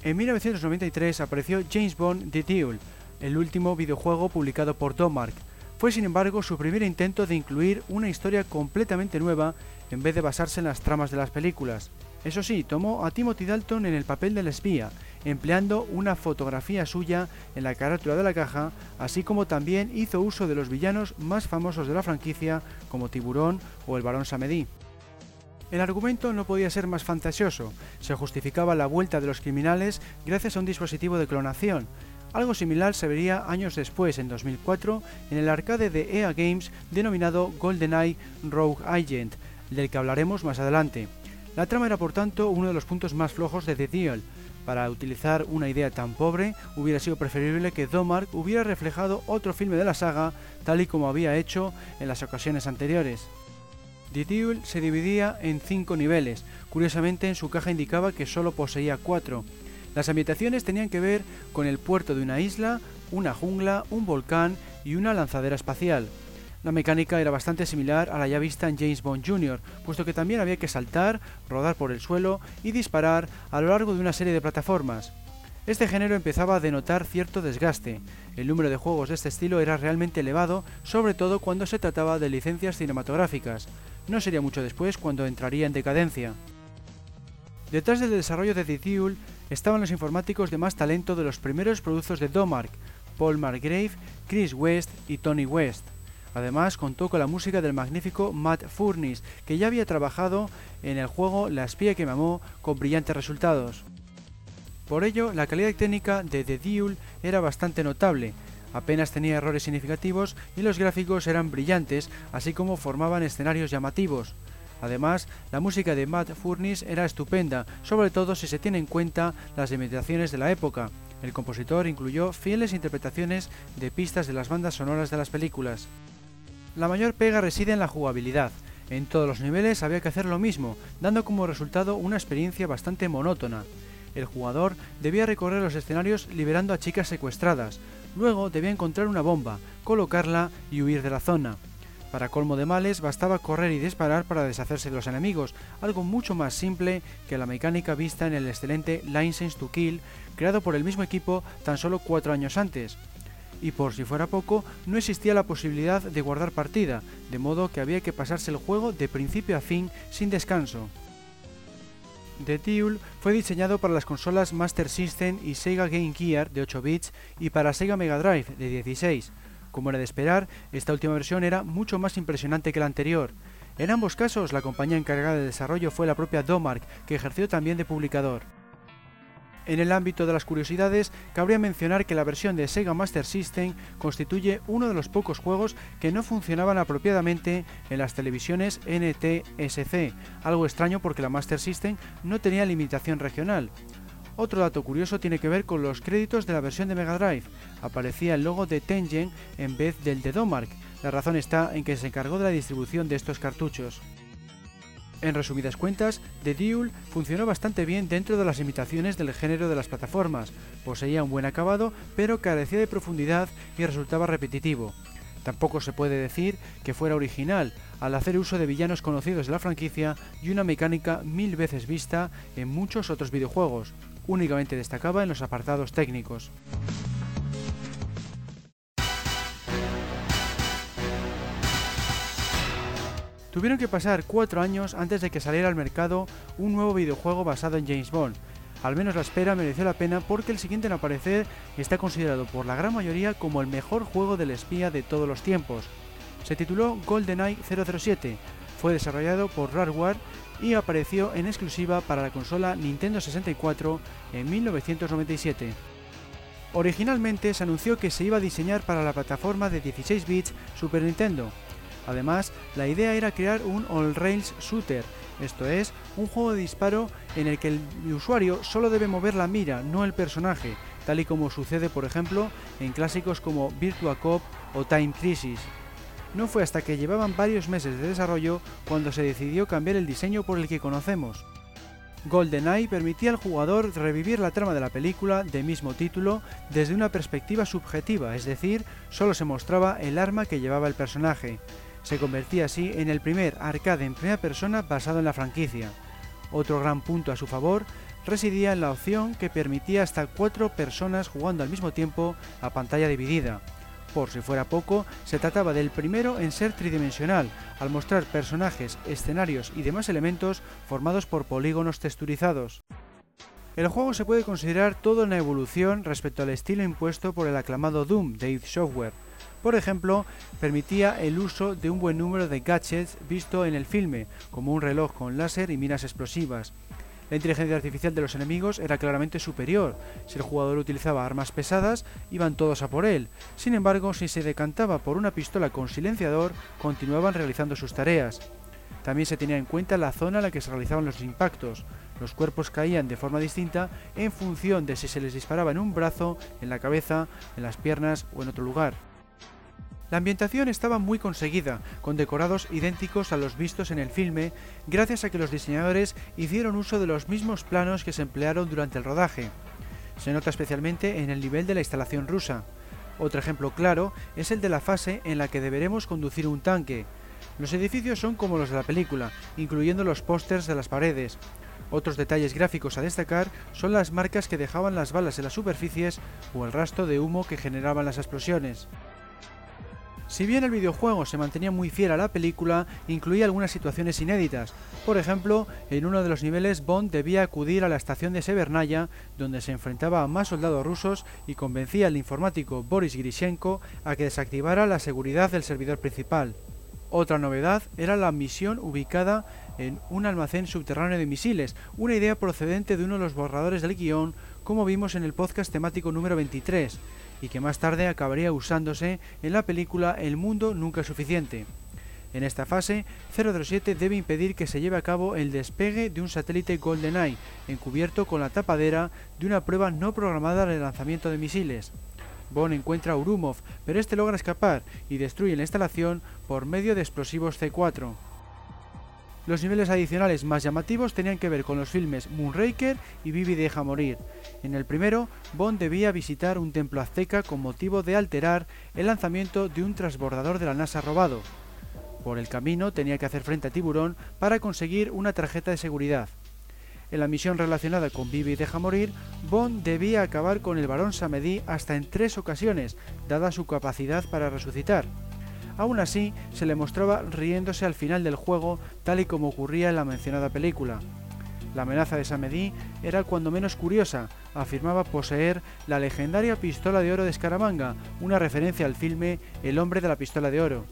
En 1993 apareció James Bond The Duel, el último videojuego publicado por Domark. Fue sin embargo su primer intento de incluir una historia completamente nueva en vez de basarse en las tramas de las películas. Eso sí, tomó a Timothy Dalton en el papel del espía, empleando una fotografía suya en la carátula de la caja, así como también hizo uso de los villanos más famosos de la franquicia, como Tiburón o el Barón Samedi. El argumento no podía ser más fantasioso, se justificaba la vuelta de los criminales gracias a un dispositivo de clonación, algo similar se vería años después, en 2004, en el arcade de EA Games denominado GoldenEye Rogue Agent, del que hablaremos más adelante. La trama era por tanto uno de los puntos más flojos de The Deal. Para utilizar una idea tan pobre, hubiera sido preferible que Domark hubiera reflejado otro filme de la saga, tal y como había hecho en las ocasiones anteriores. The se dividía en cinco niveles, curiosamente en su caja indicaba que solo poseía cuatro, las ambientaciones tenían que ver con el puerto de una isla, una jungla, un volcán y una lanzadera espacial. La mecánica era bastante similar a la ya vista en James Bond Jr., puesto que también había que saltar, rodar por el suelo y disparar a lo largo de una serie de plataformas. Este género empezaba a denotar cierto desgaste. El número de juegos de este estilo era realmente elevado, sobre todo cuando se trataba de licencias cinematográficas. No sería mucho después cuando entraría en decadencia. Detrás del desarrollo de The Duel estaban los informáticos de más talento de los primeros productos de Domark, Paul Margrave, Chris West y Tony West. Además, contó con la música del magnífico Matt Furniss, que ya había trabajado en el juego La espía que me amó con brillantes resultados. Por ello, la calidad técnica de The Duel era bastante notable, apenas tenía errores significativos y los gráficos eran brillantes, así como formaban escenarios llamativos. Además, la música de Matt Furniss era estupenda, sobre todo si se tiene en cuenta las limitaciones de la época. El compositor incluyó fieles interpretaciones de pistas de las bandas sonoras de las películas. La mayor pega reside en la jugabilidad. En todos los niveles había que hacer lo mismo, dando como resultado una experiencia bastante monótona. El jugador debía recorrer los escenarios liberando a chicas secuestradas, luego debía encontrar una bomba, colocarla y huir de la zona. Para colmo de males, bastaba correr y disparar para deshacerse de los enemigos, algo mucho más simple que la mecánica vista en el excelente License to Kill, creado por el mismo equipo tan solo cuatro años antes. Y por si fuera poco, no existía la posibilidad de guardar partida, de modo que había que pasarse el juego de principio a fin sin descanso. The Duel fue diseñado para las consolas Master System y Sega Game Gear de 8 bits y para Sega Mega Drive de 16, como era de esperar, esta última versión era mucho más impresionante que la anterior. En ambos casos, la compañía encargada de desarrollo fue la propia Domark, que ejerció también de publicador. En el ámbito de las curiosidades, cabría mencionar que la versión de Sega Master System constituye uno de los pocos juegos que no funcionaban apropiadamente en las televisiones NTSC, algo extraño porque la Master System no tenía limitación regional. Otro dato curioso tiene que ver con los créditos de la versión de Mega Drive. Aparecía el logo de Tengen en vez del de Domark. La razón está en que se encargó de la distribución de estos cartuchos. En resumidas cuentas, The Duel funcionó bastante bien dentro de las limitaciones del género de las plataformas, poseía un buen acabado, pero carecía de profundidad y resultaba repetitivo. Tampoco se puede decir que fuera original, al hacer uso de villanos conocidos de la franquicia y una mecánica mil veces vista en muchos otros videojuegos, únicamente destacaba en los apartados técnicos. Tuvieron que pasar cuatro años antes de que saliera al mercado un nuevo videojuego basado en James Bond. Al menos la espera mereció la pena porque el siguiente en aparecer está considerado por la gran mayoría como el mejor juego del espía de todos los tiempos. Se tituló GoldenEye 007, fue desarrollado por Rareware y apareció en exclusiva para la consola Nintendo 64 en 1997. Originalmente se anunció que se iba a diseñar para la plataforma de 16 bits Super Nintendo, Además, la idea era crear un all-rails shooter, esto es, un juego de disparo en el que el usuario solo debe mover la mira, no el personaje, tal y como sucede por ejemplo en clásicos como Virtua Cop o Time Crisis. No fue hasta que llevaban varios meses de desarrollo cuando se decidió cambiar el diseño por el que conocemos. GoldenEye permitía al jugador revivir la trama de la película de mismo título desde una perspectiva subjetiva, es decir, solo se mostraba el arma que llevaba el personaje. Se convertía así en el primer arcade en primera persona basado en la franquicia. Otro gran punto a su favor residía en la opción que permitía hasta cuatro personas jugando al mismo tiempo a pantalla dividida. Por si fuera poco, se trataba del primero en ser tridimensional, al mostrar personajes, escenarios y demás elementos formados por polígonos texturizados. El juego se puede considerar toda una evolución respecto al estilo impuesto por el aclamado Doom de id Software, por ejemplo, permitía el uso de un buen número de gadgets visto en el filme, como un reloj con láser y minas explosivas. La inteligencia artificial de los enemigos era claramente superior. Si el jugador utilizaba armas pesadas, iban todos a por él. Sin embargo, si se decantaba por una pistola con silenciador, continuaban realizando sus tareas. También se tenía en cuenta la zona en la que se realizaban los impactos. Los cuerpos caían de forma distinta en función de si se les disparaba en un brazo, en la cabeza, en las piernas o en otro lugar. La ambientación estaba muy conseguida, con decorados idénticos a los vistos en el filme, gracias a que los diseñadores hicieron uso de los mismos planos que se emplearon durante el rodaje. Se nota especialmente en el nivel de la instalación rusa. Otro ejemplo claro es el de la fase en la que deberemos conducir un tanque. Los edificios son como los de la película, incluyendo los pósters de las paredes. Otros detalles gráficos a destacar son las marcas que dejaban las balas en las superficies o el rastro de humo que generaban las explosiones. Si bien el videojuego se mantenía muy fiel a la película, incluía algunas situaciones inéditas. Por ejemplo, en uno de los niveles Bond debía acudir a la estación de Severnaya, donde se enfrentaba a más soldados rusos y convencía al informático Boris Grishenko a que desactivara la seguridad del servidor principal. Otra novedad era la misión ubicada en un almacén subterráneo de misiles, una idea procedente de uno de los borradores del guion, como vimos en el podcast temático número 23 y que más tarde acabaría usándose en la película El mundo nunca es suficiente. En esta fase, 007 debe impedir que se lleve a cabo el despegue de un satélite GoldenEye, encubierto con la tapadera de una prueba no programada de lanzamiento de misiles. Bond encuentra a Urumov, pero este logra escapar y destruye la instalación por medio de explosivos C4. Los niveles adicionales más llamativos tenían que ver con los filmes Moonraker y Bibi deja morir. En el primero, Bond debía visitar un templo azteca con motivo de alterar el lanzamiento de un transbordador de la NASA robado. Por el camino tenía que hacer frente a Tiburón para conseguir una tarjeta de seguridad. En la misión relacionada con Bibi deja morir, Bond debía acabar con el barón Samedi hasta en tres ocasiones, dada su capacidad para resucitar. Aún así, se le mostraba riéndose al final del juego, tal y como ocurría en la mencionada película. La amenaza de Samedi era cuando menos curiosa, afirmaba poseer la legendaria pistola de oro de Scaramanga, una referencia al filme El hombre de la pistola de oro.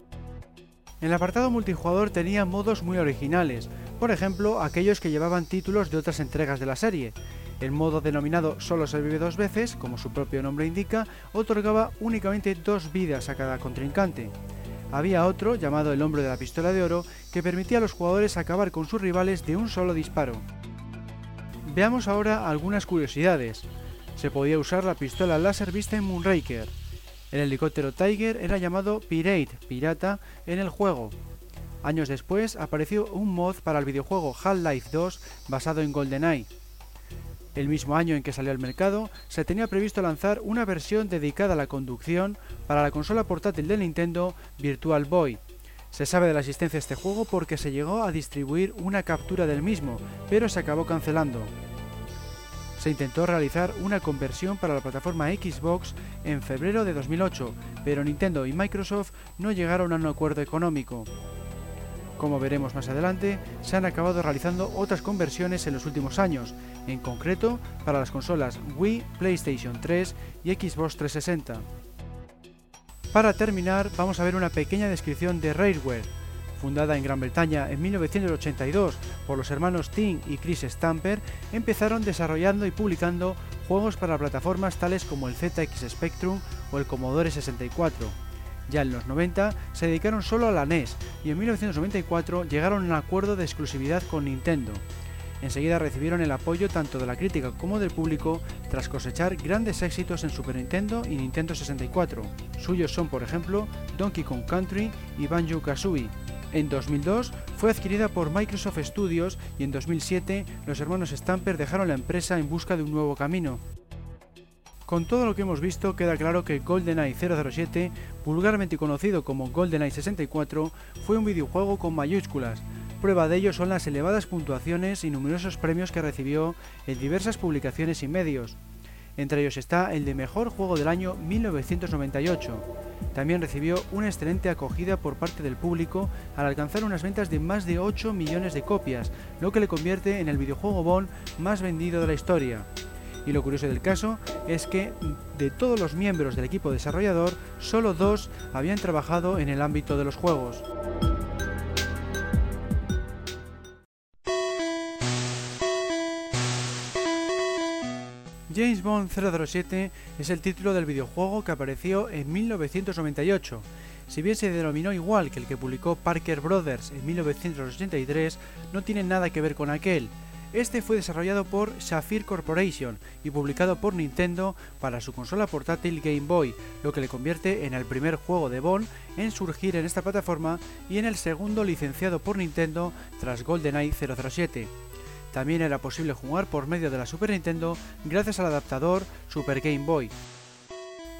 El apartado multijugador tenía modos muy originales, por ejemplo aquellos que llevaban títulos de otras entregas de la serie. El modo denominado Solo se vive dos veces, como su propio nombre indica, otorgaba únicamente dos vidas a cada contrincante había otro, llamado el hombre de la pistola de oro, que permitía a los jugadores acabar con sus rivales de un solo disparo. Veamos ahora algunas curiosidades. Se podía usar la pistola láser vista en Moonraker. El helicóptero Tiger era llamado Pirate, pirata, en el juego. Años después apareció un mod para el videojuego Half-Life 2 basado en GoldenEye. El mismo año en que salió al mercado, se tenía previsto lanzar una versión dedicada a la conducción para la consola portátil de Nintendo Virtual Boy. Se sabe de la existencia de este juego porque se llegó a distribuir una captura del mismo, pero se acabó cancelando. Se intentó realizar una conversión para la plataforma Xbox en febrero de 2008, pero Nintendo y Microsoft no llegaron a un acuerdo económico. Como veremos más adelante, se han acabado realizando otras conversiones en los últimos años, en concreto para las consolas Wii, PlayStation 3 y Xbox 360. Para terminar, vamos a ver una pequeña descripción de Rareware. Fundada en Gran Bretaña en 1982 por los hermanos Tim y Chris Stamper, empezaron desarrollando y publicando juegos para plataformas tales como el ZX Spectrum o el Commodore 64. Ya en los 90 se dedicaron solo a la NES y en 1994 llegaron a un acuerdo de exclusividad con Nintendo. Enseguida recibieron el apoyo tanto de la crítica como del público tras cosechar grandes éxitos en Super Nintendo y Nintendo 64. Suyos son, por ejemplo, Donkey Kong Country y Banjo Kazooie. En 2002 fue adquirida por Microsoft Studios y en 2007 los hermanos Stamper dejaron la empresa en busca de un nuevo camino. Con todo lo que hemos visto queda claro que GoldenEye 007, vulgarmente conocido como GoldenEye 64, fue un videojuego con mayúsculas, Prueba de ello son las elevadas puntuaciones y numerosos premios que recibió en diversas publicaciones y medios. Entre ellos está el de Mejor Juego del Año 1998. También recibió una excelente acogida por parte del público al alcanzar unas ventas de más de 8 millones de copias, lo que le convierte en el videojuego Bond más vendido de la historia. Y lo curioso del caso es que de todos los miembros del equipo desarrollador, solo dos habían trabajado en el ámbito de los juegos. James Bond 007 es el título del videojuego que apareció en 1998. Si bien se denominó igual que el que publicó Parker Brothers en 1983, no tiene nada que ver con aquel. Este fue desarrollado por Sapphire Corporation y publicado por Nintendo para su consola portátil Game Boy, lo que le convierte en el primer juego de Bond en surgir en esta plataforma y en el segundo licenciado por Nintendo tras GoldenEye 007. También era posible jugar por medio de la Super Nintendo gracias al adaptador Super Game Boy.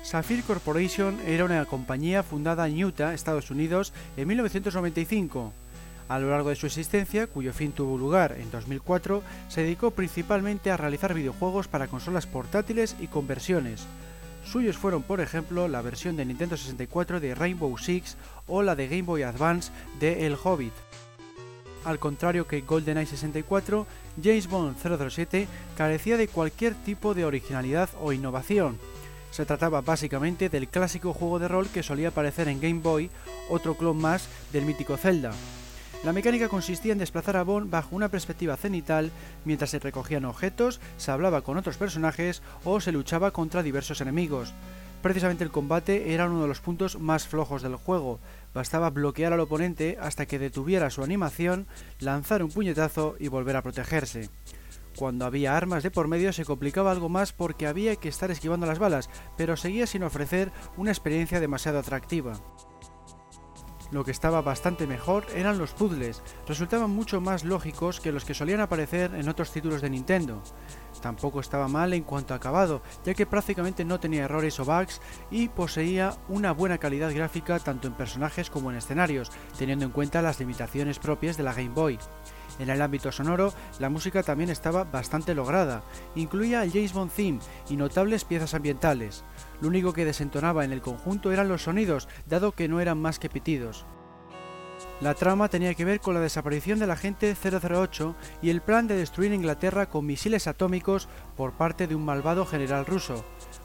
Sapphire Corporation era una compañía fundada en Utah, Estados Unidos, en 1995. A lo largo de su existencia, cuyo fin tuvo lugar en 2004, se dedicó principalmente a realizar videojuegos para consolas portátiles y conversiones. Suyos fueron, por ejemplo, la versión de Nintendo 64 de Rainbow Six o la de Game Boy Advance de El Hobbit. Al contrario que GoldenEye 64, James Bond 007 carecía de cualquier tipo de originalidad o innovación. Se trataba básicamente del clásico juego de rol que solía aparecer en Game Boy, otro clon más del mítico Zelda. La mecánica consistía en desplazar a Bond bajo una perspectiva cenital mientras se recogían objetos, se hablaba con otros personajes o se luchaba contra diversos enemigos. Precisamente el combate era uno de los puntos más flojos del juego. Bastaba bloquear al oponente hasta que detuviera su animación, lanzar un puñetazo y volver a protegerse. Cuando había armas de por medio se complicaba algo más porque había que estar esquivando las balas, pero seguía sin ofrecer una experiencia demasiado atractiva. Lo que estaba bastante mejor eran los puzzles, resultaban mucho más lógicos que los que solían aparecer en otros títulos de Nintendo. Tampoco estaba mal en cuanto a acabado, ya que prácticamente no tenía errores o bugs y poseía una buena calidad gráfica tanto en personajes como en escenarios, teniendo en cuenta las limitaciones propias de la Game Boy. En el ámbito sonoro, la música también estaba bastante lograda, incluía el James Bond theme y notables piezas ambientales. Lo único que desentonaba en el conjunto eran los sonidos, dado que no eran más que pitidos. La trama tenía que ver con la desaparición del agente 008 y el plan de destruir Inglaterra con misiles atómicos por parte de un malvado general ruso.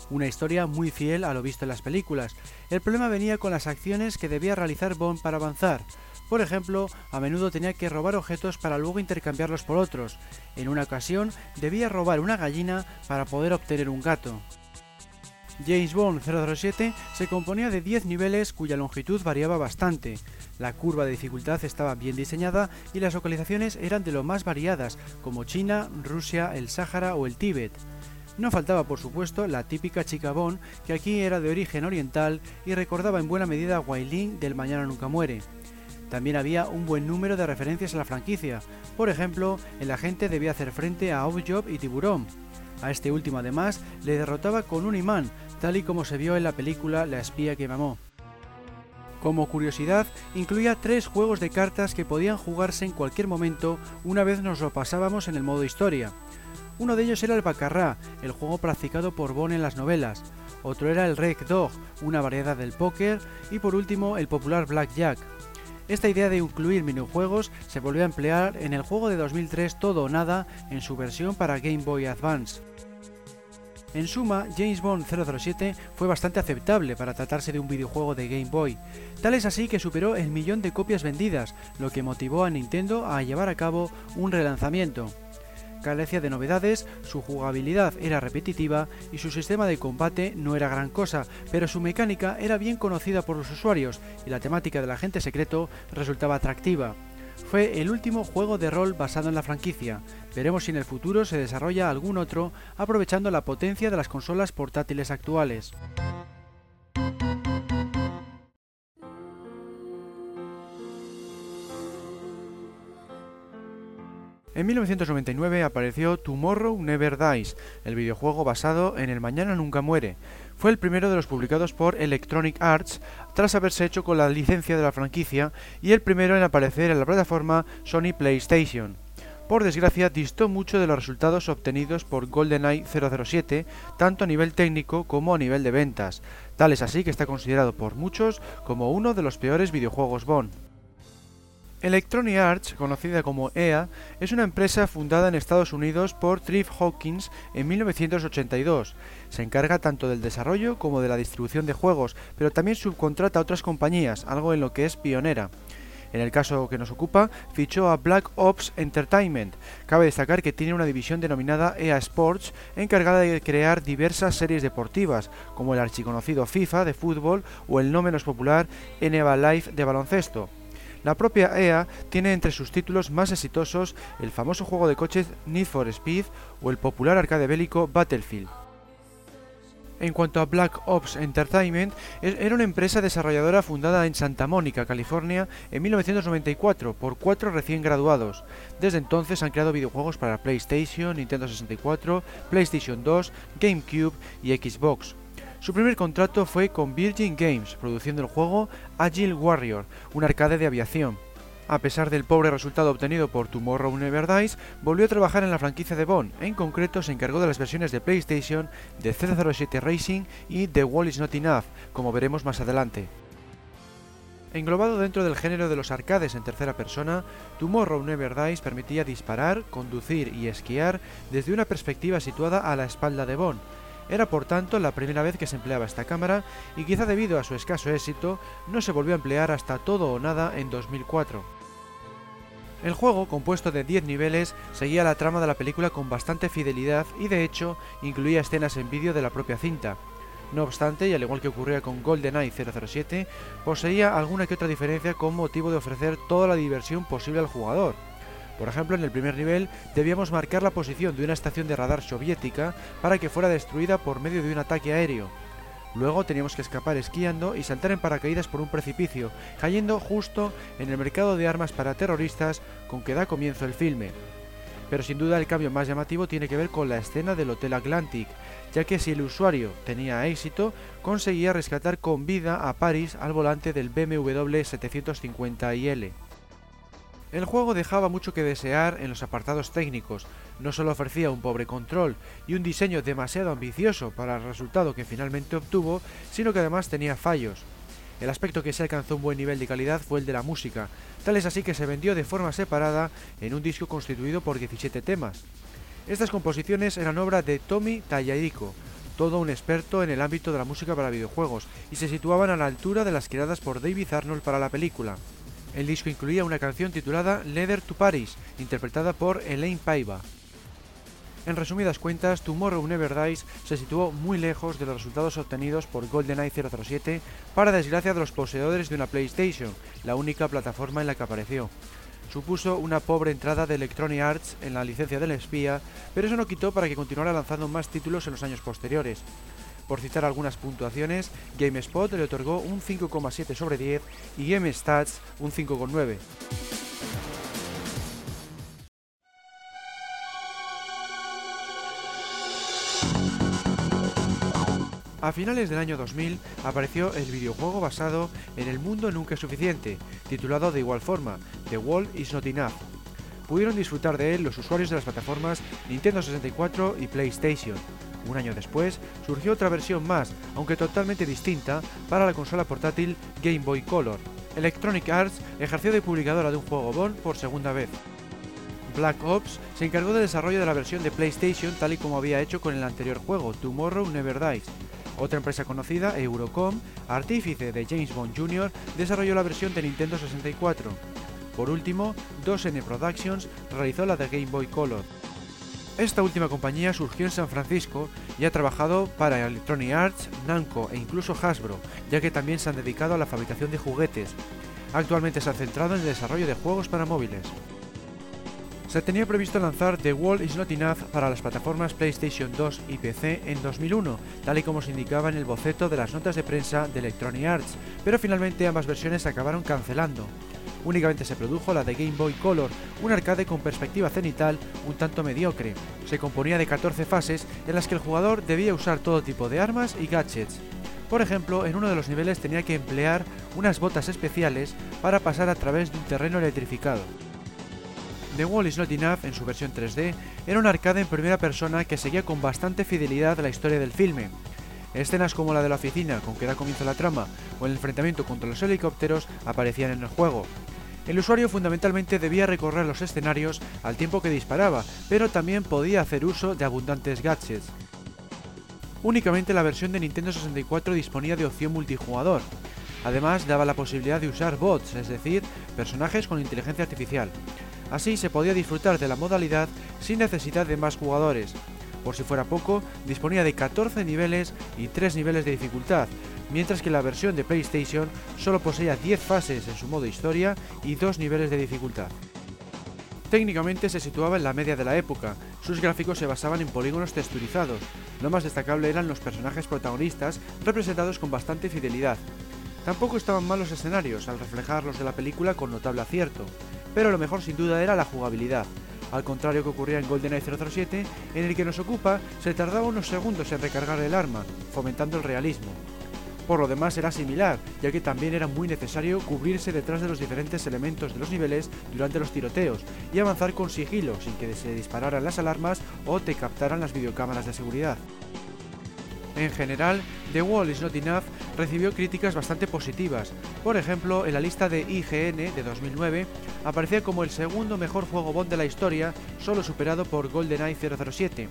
Una historia muy fiel a lo visto en las películas. El problema venía con las acciones que debía realizar Bond para avanzar. Por ejemplo, a menudo tenía que robar objetos para luego intercambiarlos por otros. En una ocasión debía robar una gallina para poder obtener un gato. James Bond 007 se componía de 10 niveles cuya longitud variaba bastante. La curva de dificultad estaba bien diseñada y las localizaciones eran de lo más variadas, como China, Rusia, el Sáhara o el Tíbet. No faltaba, por supuesto, la típica chica Bond, que aquí era de origen oriental y recordaba en buena medida a Wai del Mañana Nunca Muere. También había un buen número de referencias a la franquicia. Por ejemplo, el agente debía hacer frente a Oddjob y Tiburón. A este último además le derrotaba con un imán, tal y como se vio en la película La espía que mamó. Como curiosidad, incluía tres juegos de cartas que podían jugarse en cualquier momento una vez nos lo pasábamos en el modo historia. Uno de ellos era el Bacarrá, el juego practicado por Bond en las novelas. Otro era el Reg Dog, una variedad del póker. Y por último, el popular Blackjack. Esta idea de incluir minijuegos se volvió a emplear en el juego de 2003 Todo o Nada en su versión para Game Boy Advance. En suma, James Bond 007 fue bastante aceptable para tratarse de un videojuego de Game Boy, tal es así que superó el millón de copias vendidas, lo que motivó a Nintendo a llevar a cabo un relanzamiento. Carecía de novedades, su jugabilidad era repetitiva y su sistema de combate no era gran cosa, pero su mecánica era bien conocida por los usuarios y la temática del agente secreto resultaba atractiva. Fue el último juego de rol basado en la franquicia. Veremos si en el futuro se desarrolla algún otro aprovechando la potencia de las consolas portátiles actuales. En 1999 apareció Tomorrow Never Dies, el videojuego basado en El Mañana Nunca Muere. Fue el primero de los publicados por Electronic Arts tras haberse hecho con la licencia de la franquicia y el primero en aparecer en la plataforma Sony PlayStation. Por desgracia, distó mucho de los resultados obtenidos por GoldenEye 007, tanto a nivel técnico como a nivel de ventas. Tal es así que está considerado por muchos como uno de los peores videojuegos Bond. Electronic Arts, conocida como EA, es una empresa fundada en Estados Unidos por Triff Hawkins en 1982. Se encarga tanto del desarrollo como de la distribución de juegos, pero también subcontrata a otras compañías, algo en lo que es pionera. En el caso que nos ocupa, fichó a Black Ops Entertainment. Cabe destacar que tiene una división denominada EA Sports, encargada de crear diversas series deportivas, como el archiconocido FIFA de fútbol o el no menos popular NBA Live de baloncesto. La propia EA tiene entre sus títulos más exitosos el famoso juego de coches Need for Speed o el popular arcade bélico Battlefield. En cuanto a Black Ops Entertainment, era una empresa desarrolladora fundada en Santa Mónica, California, en 1994 por cuatro recién graduados. Desde entonces han creado videojuegos para PlayStation, Nintendo 64, PlayStation 2, GameCube y Xbox. Su primer contrato fue con Virgin Games, produciendo el juego Agile Warrior, un arcade de aviación. A pesar del pobre resultado obtenido por Tomorrow Never Dies, volvió a trabajar en la franquicia de Bond, en concreto se encargó de las versiones de PlayStation de 007 Racing y The Wall Is Not Enough, como veremos más adelante. Englobado dentro del género de los arcades en tercera persona, Tomorrow Never Dies permitía disparar, conducir y esquiar desde una perspectiva situada a la espalda de Bond, era por tanto la primera vez que se empleaba esta cámara y quizá debido a su escaso éxito no se volvió a emplear hasta todo o nada en 2004. El juego, compuesto de 10 niveles, seguía la trama de la película con bastante fidelidad y de hecho incluía escenas en vídeo de la propia cinta. No obstante, y al igual que ocurría con GoldenEye 007, poseía alguna que otra diferencia con motivo de ofrecer toda la diversión posible al jugador. Por ejemplo, en el primer nivel debíamos marcar la posición de una estación de radar soviética para que fuera destruida por medio de un ataque aéreo. Luego teníamos que escapar esquiando y saltar en paracaídas por un precipicio, cayendo justo en el mercado de armas para terroristas con que da comienzo el filme. Pero sin duda el cambio más llamativo tiene que ver con la escena del Hotel Atlantic, ya que si el usuario tenía éxito, conseguía rescatar con vida a Paris al volante del BMW 750IL. El juego dejaba mucho que desear en los apartados técnicos, no solo ofrecía un pobre control y un diseño demasiado ambicioso para el resultado que finalmente obtuvo, sino que además tenía fallos. El aspecto que se alcanzó un buen nivel de calidad fue el de la música, tal es así que se vendió de forma separada en un disco constituido por 17 temas. Estas composiciones eran obra de Tommy Tallarico, todo un experto en el ámbito de la música para videojuegos, y se situaban a la altura de las creadas por David Arnold para la película. El disco incluía una canción titulada Leather to Paris, interpretada por Elaine Paiva. En resumidas cuentas, Tomorrow Never Dies se situó muy lejos de los resultados obtenidos por GoldenEye 007 para desgracia de los poseedores de una PlayStation, la única plataforma en la que apareció. Supuso una pobre entrada de Electronic Arts en la licencia del espía, pero eso no quitó para que continuara lanzando más títulos en los años posteriores. Por citar algunas puntuaciones, GameSpot le otorgó un 5,7 sobre 10 y GameStats un 5,9. A finales del año 2000 apareció el videojuego basado en El mundo nunca es suficiente, titulado de igual forma, The World is Not Enough. Pudieron disfrutar de él los usuarios de las plataformas Nintendo 64 y PlayStation. Un año después surgió otra versión más, aunque totalmente distinta, para la consola portátil Game Boy Color. Electronic Arts ejerció de publicadora de un juego Bond por segunda vez. Black Ops se encargó del desarrollo de la versión de PlayStation tal y como había hecho con el anterior juego, Tomorrow Never Dies. Otra empresa conocida, Eurocom, artífice de James Bond Jr., desarrolló la versión de Nintendo 64. Por último, 2N Productions realizó la de Game Boy Color. Esta última compañía surgió en San Francisco y ha trabajado para Electronic Arts, Namco e incluso Hasbro, ya que también se han dedicado a la fabricación de juguetes. Actualmente se ha centrado en el desarrollo de juegos para móviles. Se tenía previsto lanzar The World is Not Enough para las plataformas PlayStation 2 y PC en 2001, tal y como se indicaba en el boceto de las notas de prensa de Electronic Arts, pero finalmente ambas versiones acabaron cancelando. Únicamente se produjo la de Game Boy Color, un arcade con perspectiva cenital un tanto mediocre. Se componía de 14 fases en las que el jugador debía usar todo tipo de armas y gadgets. Por ejemplo, en uno de los niveles tenía que emplear unas botas especiales para pasar a través de un terreno electrificado. The Wall is Not Enough, en su versión 3D, era un arcade en primera persona que seguía con bastante fidelidad la historia del filme. Escenas como la de la oficina, con que da comienzo la trama, o el enfrentamiento contra los helicópteros aparecían en el juego. El usuario fundamentalmente debía recorrer los escenarios al tiempo que disparaba, pero también podía hacer uso de abundantes gadgets. Únicamente la versión de Nintendo 64 disponía de opción multijugador. Además daba la posibilidad de usar bots, es decir, personajes con inteligencia artificial. Así se podía disfrutar de la modalidad sin necesidad de más jugadores. Por si fuera poco, disponía de 14 niveles y 3 niveles de dificultad, mientras que la versión de PlayStation solo poseía 10 fases en su modo historia y 2 niveles de dificultad. Técnicamente se situaba en la media de la época, sus gráficos se basaban en polígonos texturizados, lo más destacable eran los personajes protagonistas representados con bastante fidelidad. Tampoco estaban mal los escenarios, al reflejar los de la película con notable acierto pero lo mejor sin duda era la jugabilidad. Al contrario que ocurría en GoldenEye 007, en el que nos ocupa se tardaba unos segundos en recargar el arma, fomentando el realismo. Por lo demás era similar, ya que también era muy necesario cubrirse detrás de los diferentes elementos de los niveles durante los tiroteos y avanzar con sigilo sin que se dispararan las alarmas o te captaran las videocámaras de seguridad. En general, The Wall is Not Enough recibió críticas bastante positivas. Por ejemplo, en la lista de IGN de 2009 aparecía como el segundo mejor juego Bond de la historia, solo superado por GoldenEye 007.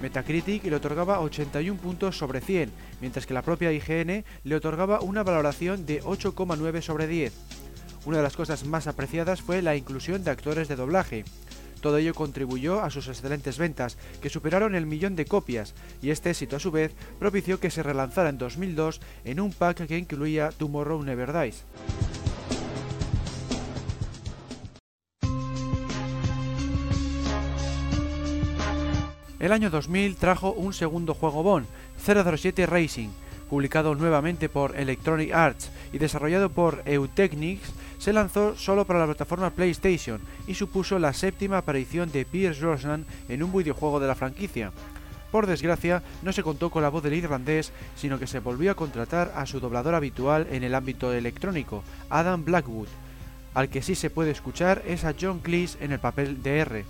Metacritic le otorgaba 81 puntos sobre 100, mientras que la propia IGN le otorgaba una valoración de 8,9 sobre 10. Una de las cosas más apreciadas fue la inclusión de actores de doblaje. Todo ello contribuyó a sus excelentes ventas, que superaron el millón de copias, y este éxito a su vez propició que se relanzara en 2002 en un pack que incluía Tomorrow Never Dies. El año 2000 trajo un segundo juego Bond, 007 Racing, publicado nuevamente por Electronic Arts y desarrollado por Eutechnics, se lanzó solo para la plataforma PlayStation y supuso la séptima aparición de Pierce Brosnan en un videojuego de la franquicia. Por desgracia, no se contó con la voz del irlandés, sino que se volvió a contratar a su doblador habitual en el ámbito electrónico, Adam Blackwood. Al que sí se puede escuchar es a John Cleese en el papel de R.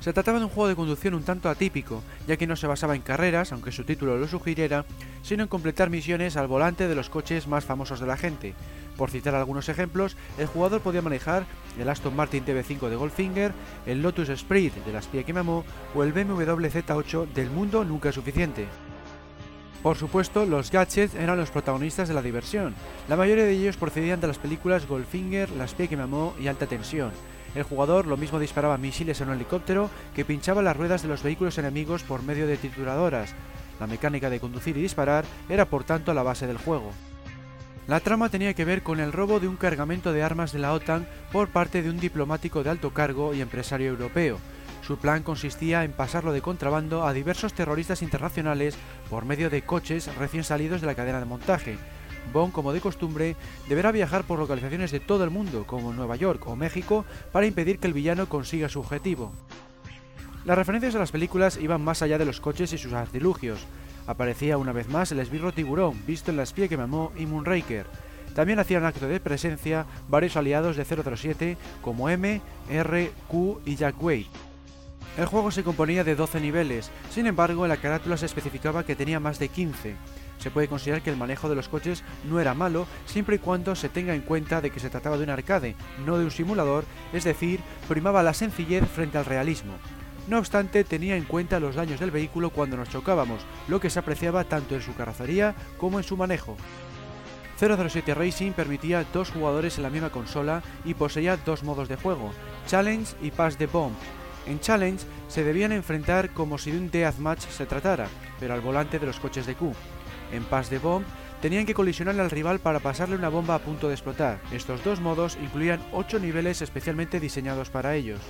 Se trataba de un juego de conducción un tanto atípico, ya que no se basaba en carreras, aunque su título lo sugiriera, sino en completar misiones al volante de los coches más famosos de la gente. Por citar algunos ejemplos, el jugador podía manejar el Aston Martin TB5 de Goldfinger, el Lotus Sprint de la espía que mamó o el BMW Z8 del mundo nunca es suficiente. Por supuesto, los gadgets eran los protagonistas de la diversión. La mayoría de ellos procedían de las películas Goldfinger, La espía que mamó y Alta tensión. El jugador lo mismo disparaba misiles en un helicóptero que pinchaba las ruedas de los vehículos enemigos por medio de trituradoras. La mecánica de conducir y disparar era por tanto la base del juego. La trama tenía que ver con el robo de un cargamento de armas de la OTAN por parte de un diplomático de alto cargo y empresario europeo. Su plan consistía en pasarlo de contrabando a diversos terroristas internacionales por medio de coches recién salidos de la cadena de montaje. Bond, como de costumbre, deberá viajar por localizaciones de todo el mundo, como Nueva York o México, para impedir que el villano consiga su objetivo. Las referencias a las películas iban más allá de los coches y sus artilugios. Aparecía una vez más el esbirro tiburón, visto en La espía que mamó y Moonraker. También hacían acto de presencia varios aliados de 007 como M, R, Q y Jack Wade. El juego se componía de 12 niveles, sin embargo en la carátula se especificaba que tenía más de 15. Se puede considerar que el manejo de los coches no era malo siempre y cuando se tenga en cuenta de que se trataba de un arcade, no de un simulador, es decir, primaba la sencillez frente al realismo. No obstante, tenía en cuenta los daños del vehículo cuando nos chocábamos, lo que se apreciaba tanto en su carrocería como en su manejo. 007 Racing permitía dos jugadores en la misma consola y poseía dos modos de juego, Challenge y Pass the Bomb, en Challenge se debían enfrentar como si de un Deathmatch se tratara, pero al volante de los coches de Q. En Pass the Bomb tenían que colisionar al rival para pasarle una bomba a punto de explotar. Estos dos modos incluían 8 niveles especialmente diseñados para ellos.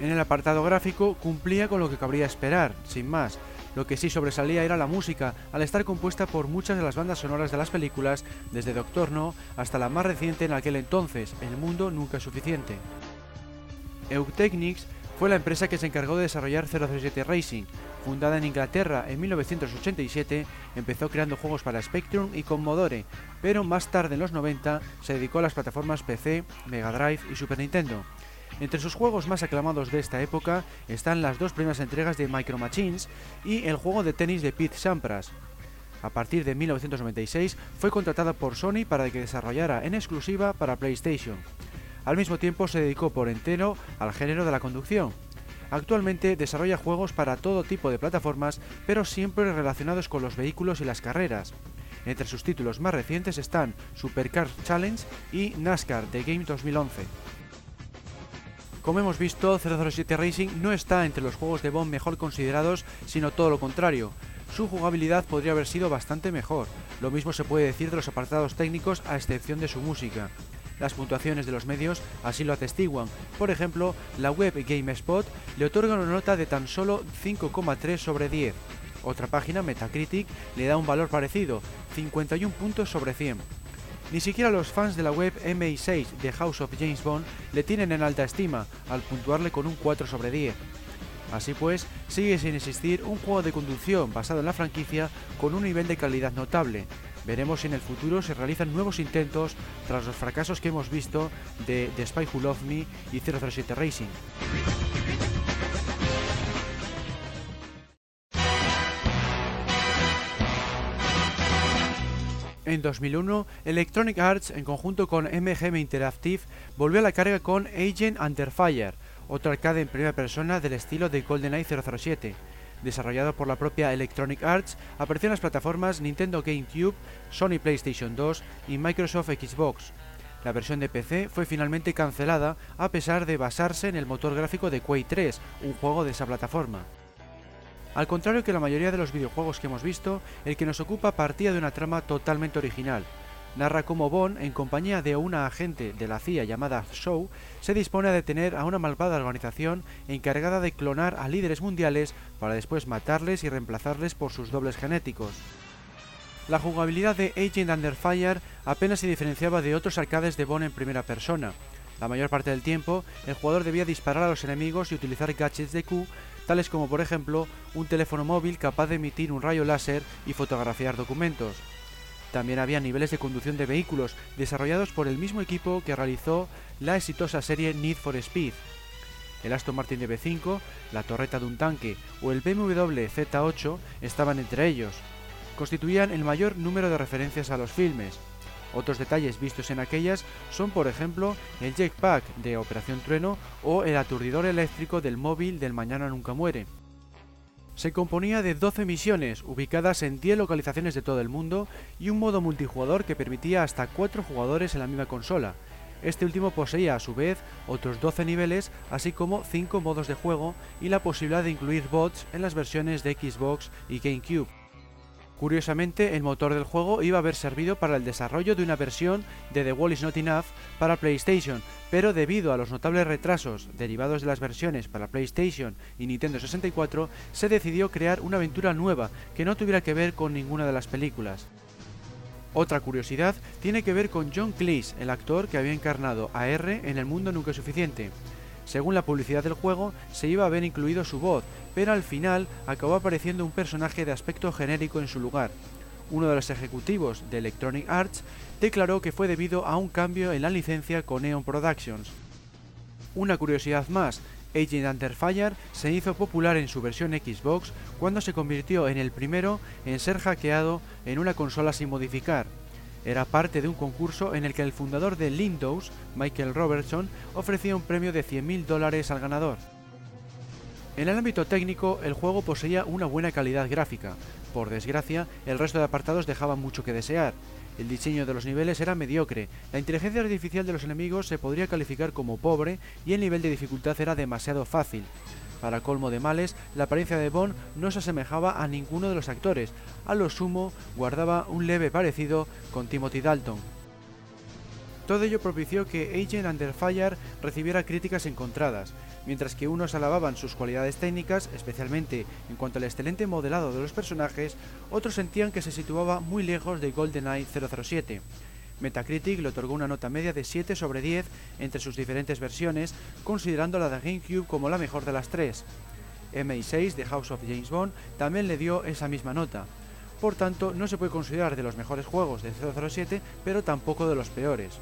En el apartado gráfico cumplía con lo que cabría esperar, sin más. Lo que sí sobresalía era la música, al estar compuesta por muchas de las bandas sonoras de las películas, desde Doctor No hasta la más reciente en aquel entonces, El Mundo Nunca es Suficiente. Eutechnics fue la empresa que se encargó de desarrollar 007 Racing. Fundada en Inglaterra en 1987, empezó creando juegos para Spectrum y Commodore, pero más tarde en los 90 se dedicó a las plataformas PC, Mega Drive y Super Nintendo. Entre sus juegos más aclamados de esta época están las dos primeras entregas de Micro Machines y el juego de tenis de Pete Sampras. A partir de 1996 fue contratada por Sony para que desarrollara en exclusiva para PlayStation. Al mismo tiempo se dedicó por entero al género de la conducción. Actualmente desarrolla juegos para todo tipo de plataformas, pero siempre relacionados con los vehículos y las carreras. Entre sus títulos más recientes están Supercar Challenge y NASCAR The Game 2011. Como hemos visto, 007 Racing no está entre los juegos de Bond mejor considerados, sino todo lo contrario. Su jugabilidad podría haber sido bastante mejor. Lo mismo se puede decir de los apartados técnicos a excepción de su música. Las puntuaciones de los medios así lo atestiguan. Por ejemplo, la web GameSpot le otorga una nota de tan solo 5,3 sobre 10. Otra página, Metacritic, le da un valor parecido, 51 puntos sobre 100. Ni siquiera los fans de la web MI6 de House of James Bond le tienen en alta estima, al puntuarle con un 4 sobre 10. Así pues, sigue sin existir un juego de conducción basado en la franquicia con un nivel de calidad notable, Veremos si en el futuro se realizan nuevos intentos tras los fracasos que hemos visto de The Spy Who Loved Me y 007 Racing. En 2001, Electronic Arts, en conjunto con MGM Interactive, volvió a la carga con Agent Under Fire, otro arcade en primera persona del estilo de GoldenEye 007 desarrollado por la propia Electronic Arts, apareció en las plataformas Nintendo GameCube, Sony PlayStation 2 y Microsoft Xbox. La versión de PC fue finalmente cancelada a pesar de basarse en el motor gráfico de Quake 3, un juego de esa plataforma. Al contrario que la mayoría de los videojuegos que hemos visto, el que nos ocupa partía de una trama totalmente original, narra cómo Bond, en compañía de una agente de la CIA llamada Shaw, se dispone a detener a una malvada organización encargada de clonar a líderes mundiales para después matarles y reemplazarles por sus dobles genéticos. La jugabilidad de Agent Under Fire apenas se diferenciaba de otros arcades de Bond en primera persona. La mayor parte del tiempo, el jugador debía disparar a los enemigos y utilizar gadgets de Q, tales como por ejemplo un teléfono móvil capaz de emitir un rayo láser y fotografiar documentos. También había niveles de conducción de vehículos desarrollados por el mismo equipo que realizó la exitosa serie Need for Speed. El Aston Martin DB5, la torreta de un tanque o el BMW Z8 estaban entre ellos. Constituían el mayor número de referencias a los filmes. Otros detalles vistos en aquellas son, por ejemplo, el jetpack de Operación Trueno o el aturdidor eléctrico del móvil del Mañana Nunca Muere se componía de 12 misiones ubicadas en 10 localizaciones de todo el mundo y un modo multijugador que permitía hasta 4 jugadores en la misma consola. Este último poseía a su vez otros 12 niveles, así como 5 modos de juego y la posibilidad de incluir bots en las versiones de Xbox y GameCube. Curiosamente, el motor del juego iba a haber servido para el desarrollo de una versión de The Wall is Not Enough para PlayStation, pero debido a los notables retrasos derivados de las versiones para PlayStation y Nintendo 64, se decidió crear una aventura nueva que no tuviera que ver con ninguna de las películas. Otra curiosidad tiene que ver con John Cleese, el actor que había encarnado a R en El Mundo Nunca Suficiente. Según la publicidad del juego, se iba a haber incluido su voz, pero al final acabó apareciendo un personaje de aspecto genérico en su lugar. Uno de los ejecutivos de Electronic Arts declaró que fue debido a un cambio en la licencia con Neon Productions. Una curiosidad más, Agent Under Fire se hizo popular en su versión Xbox cuando se convirtió en el primero en ser hackeado en una consola sin modificar. Era parte de un concurso en el que el fundador de Windows, Michael Robertson, ofrecía un premio de 100.000 dólares al ganador. En el ámbito técnico, el juego poseía una buena calidad gráfica. Por desgracia, el resto de apartados dejaba mucho que desear. El diseño de los niveles era mediocre, la inteligencia artificial de los enemigos se podría calificar como pobre y el nivel de dificultad era demasiado fácil. Para colmo de males, la apariencia de Bond no se asemejaba a ninguno de los actores, a lo sumo guardaba un leve parecido con Timothy Dalton. Todo ello propició que Agent Under Fire recibiera críticas encontradas, mientras que unos alababan sus cualidades técnicas, especialmente en cuanto al excelente modelado de los personajes, otros sentían que se situaba muy lejos de GoldenEye 007. Metacritic le otorgó una nota media de 7 sobre 10 entre sus diferentes versiones, considerando la de GameCube como la mejor de las tres. MI6 de House of James Bond también le dio esa misma nota. Por tanto, no se puede considerar de los mejores juegos de 007, pero tampoco de los peores.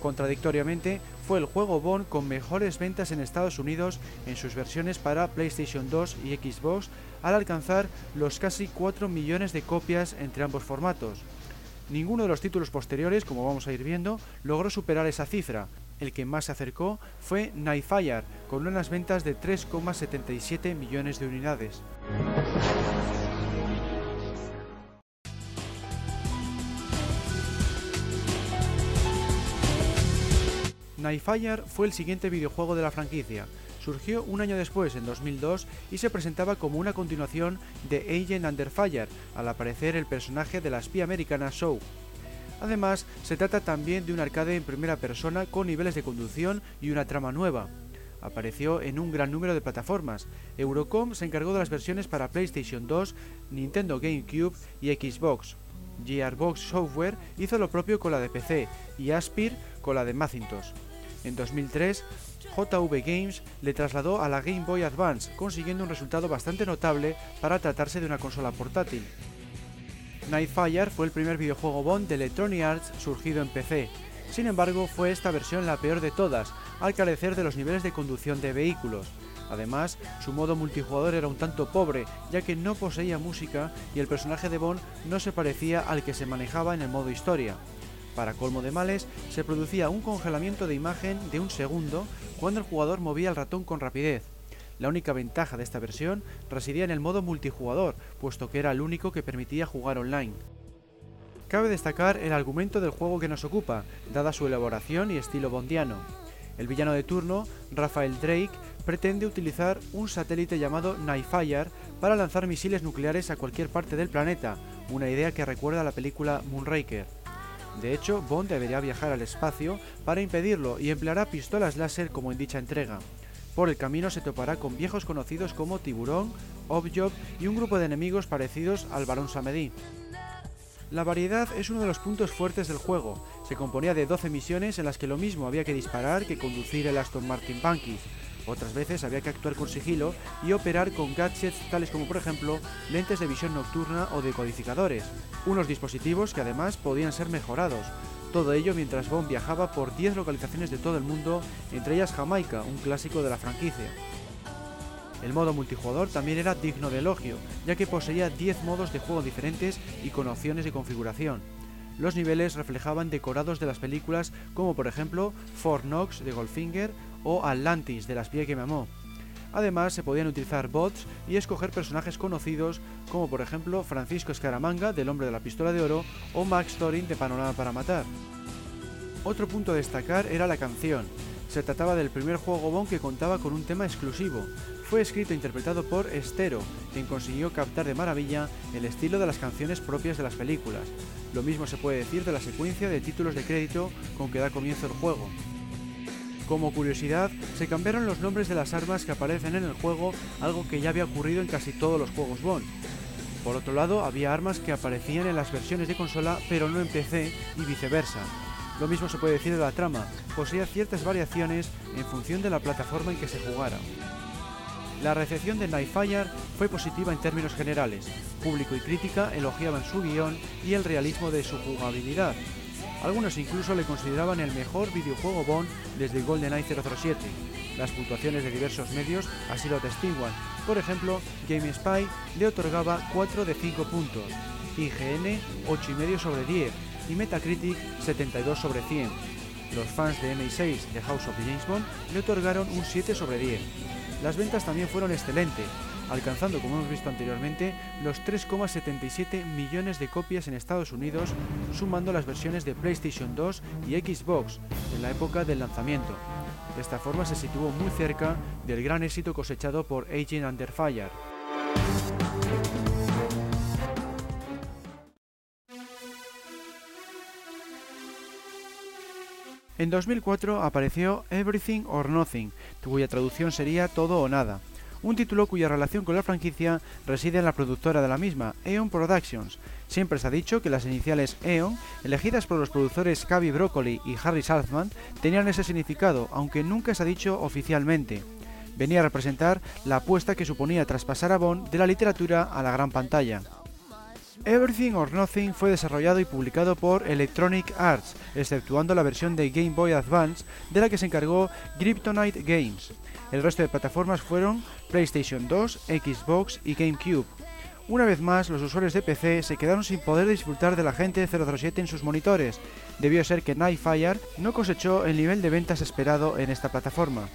Contradictoriamente, fue el juego Bond con mejores ventas en Estados Unidos en sus versiones para PlayStation 2 y Xbox al alcanzar los casi 4 millones de copias entre ambos formatos. Ninguno de los títulos posteriores, como vamos a ir viendo, logró superar esa cifra. El que más se acercó fue Nightfire, con unas ventas de 3,77 millones de unidades. Nightfire fue el siguiente videojuego de la franquicia. Surgió un año después, en 2002, y se presentaba como una continuación de Agent Under Fire, al aparecer el personaje de la espía americana Show. Además, se trata también de un arcade en primera persona con niveles de conducción y una trama nueva. Apareció en un gran número de plataformas. Eurocom se encargó de las versiones para PlayStation 2, Nintendo GameCube y Xbox. Gearbox Software hizo lo propio con la de PC y Aspir con la de Macintosh. En 2003, JV Games le trasladó a la Game Boy Advance, consiguiendo un resultado bastante notable para tratarse de una consola portátil. Nightfire fue el primer videojuego Bond de Electronic Arts surgido en PC. Sin embargo, fue esta versión la peor de todas, al carecer de los niveles de conducción de vehículos. Además, su modo multijugador era un tanto pobre, ya que no poseía música y el personaje de Bond no se parecía al que se manejaba en el modo historia. Para colmo de males, se producía un congelamiento de imagen de un segundo cuando el jugador movía el ratón con rapidez. La única ventaja de esta versión residía en el modo multijugador, puesto que era el único que permitía jugar online. Cabe destacar el argumento del juego que nos ocupa, dada su elaboración y estilo bondiano. El villano de turno, Rafael Drake, pretende utilizar un satélite llamado Nightfire para lanzar misiles nucleares a cualquier parte del planeta, una idea que recuerda a la película Moonraker. De hecho, Bond debería viajar al espacio para impedirlo y empleará pistolas láser como en dicha entrega. Por el camino se topará con viejos conocidos como Tiburón, Objob y un grupo de enemigos parecidos al Barón Samedi. La variedad es uno de los puntos fuertes del juego. Se componía de 12 misiones en las que lo mismo había que disparar que conducir el Aston Martin Pankis. Otras veces había que actuar con sigilo y operar con gadgets tales como por ejemplo lentes de visión nocturna o decodificadores, unos dispositivos que además podían ser mejorados. Todo ello mientras Bond viajaba por 10 localizaciones de todo el mundo, entre ellas Jamaica, un clásico de la franquicia. El modo multijugador también era digno de elogio, ya que poseía 10 modos de juego diferentes y con opciones de configuración. Los niveles reflejaban decorados de las películas como por ejemplo Fort Knox de Goldfinger o Atlantis de la espía que me amó. Además, se podían utilizar bots y escoger personajes conocidos como por ejemplo Francisco Escaramanga del Hombre de la Pistola de Oro o Max Thorin de Panorama para Matar. Otro punto a destacar era la canción. Se trataba del primer juego Bond que contaba con un tema exclusivo. Fue escrito e interpretado por Estero, quien consiguió captar de maravilla el estilo de las canciones propias de las películas. Lo mismo se puede decir de la secuencia de títulos de crédito con que da comienzo el juego. Como curiosidad, se cambiaron los nombres de las armas que aparecen en el juego, algo que ya había ocurrido en casi todos los juegos Bond. Por otro lado, había armas que aparecían en las versiones de consola pero no en PC y viceversa. Lo mismo se puede decir de la trama, poseía ciertas variaciones en función de la plataforma en que se jugara. La recepción de Nightfire fue positiva en términos generales. Público y crítica elogiaban su guion y el realismo de su jugabilidad, algunos incluso le consideraban el mejor videojuego Bond desde GoldenEye 007. Las puntuaciones de diversos medios así lo testiguan. Por ejemplo, GameSpy le otorgaba 4 de 5 puntos, IGN 8,5 sobre 10 y Metacritic 72 sobre 100. Los fans de MI6 de House of James Bond le otorgaron un 7 sobre 10. Las ventas también fueron excelentes, alcanzando, como hemos visto anteriormente, los 3,77 millones de copias en Estados Unidos, sumando las versiones de PlayStation 2 y Xbox en la época del lanzamiento. De esta forma se situó muy cerca del gran éxito cosechado por Agent Under Fire. En 2004 apareció Everything or Nothing, cuya traducción sería Todo o Nada, un título cuya relación con la franquicia reside en la productora de la misma, Eon Productions. Siempre se ha dicho que las iniciales Eon, elegidas por los productores Cavi Broccoli y Harry Saltzman, tenían ese significado, aunque nunca se ha dicho oficialmente. Venía a representar la apuesta que suponía traspasar a Bond de la literatura a la gran pantalla. Everything or Nothing fue desarrollado y publicado por Electronic Arts, exceptuando la versión de Game Boy Advance de la que se encargó Kryptonite Games. El resto de plataformas fueron PlayStation 2, Xbox y GameCube. Una vez más, los usuarios de PC se quedaron sin poder disfrutar de la gente 007 en sus monitores. Debió ser que Nightfire no cosechó el nivel de ventas esperado en esta plataforma.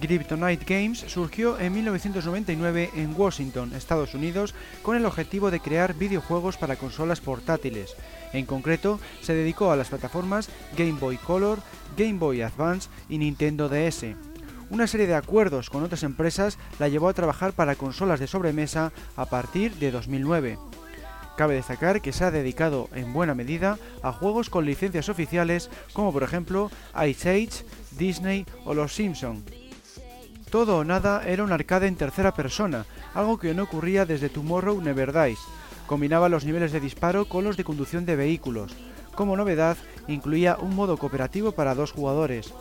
Kryptonite Games surgió en 1999 en Washington, Estados Unidos, con el objetivo de crear videojuegos para consolas portátiles. En concreto, se dedicó a las plataformas Game Boy Color, Game Boy Advance y Nintendo DS. Una serie de acuerdos con otras empresas la llevó a trabajar para consolas de sobremesa a partir de 2009. Cabe destacar que se ha dedicado en buena medida a juegos con licencias oficiales como por ejemplo Ice Age, Disney o Los Simpson. Todo o nada era un arcade en tercera persona, algo que no ocurría desde Tomorrow Never Dies. Combinaba los niveles de disparo con los de conducción de vehículos. Como novedad, incluía un modo cooperativo para dos jugadores.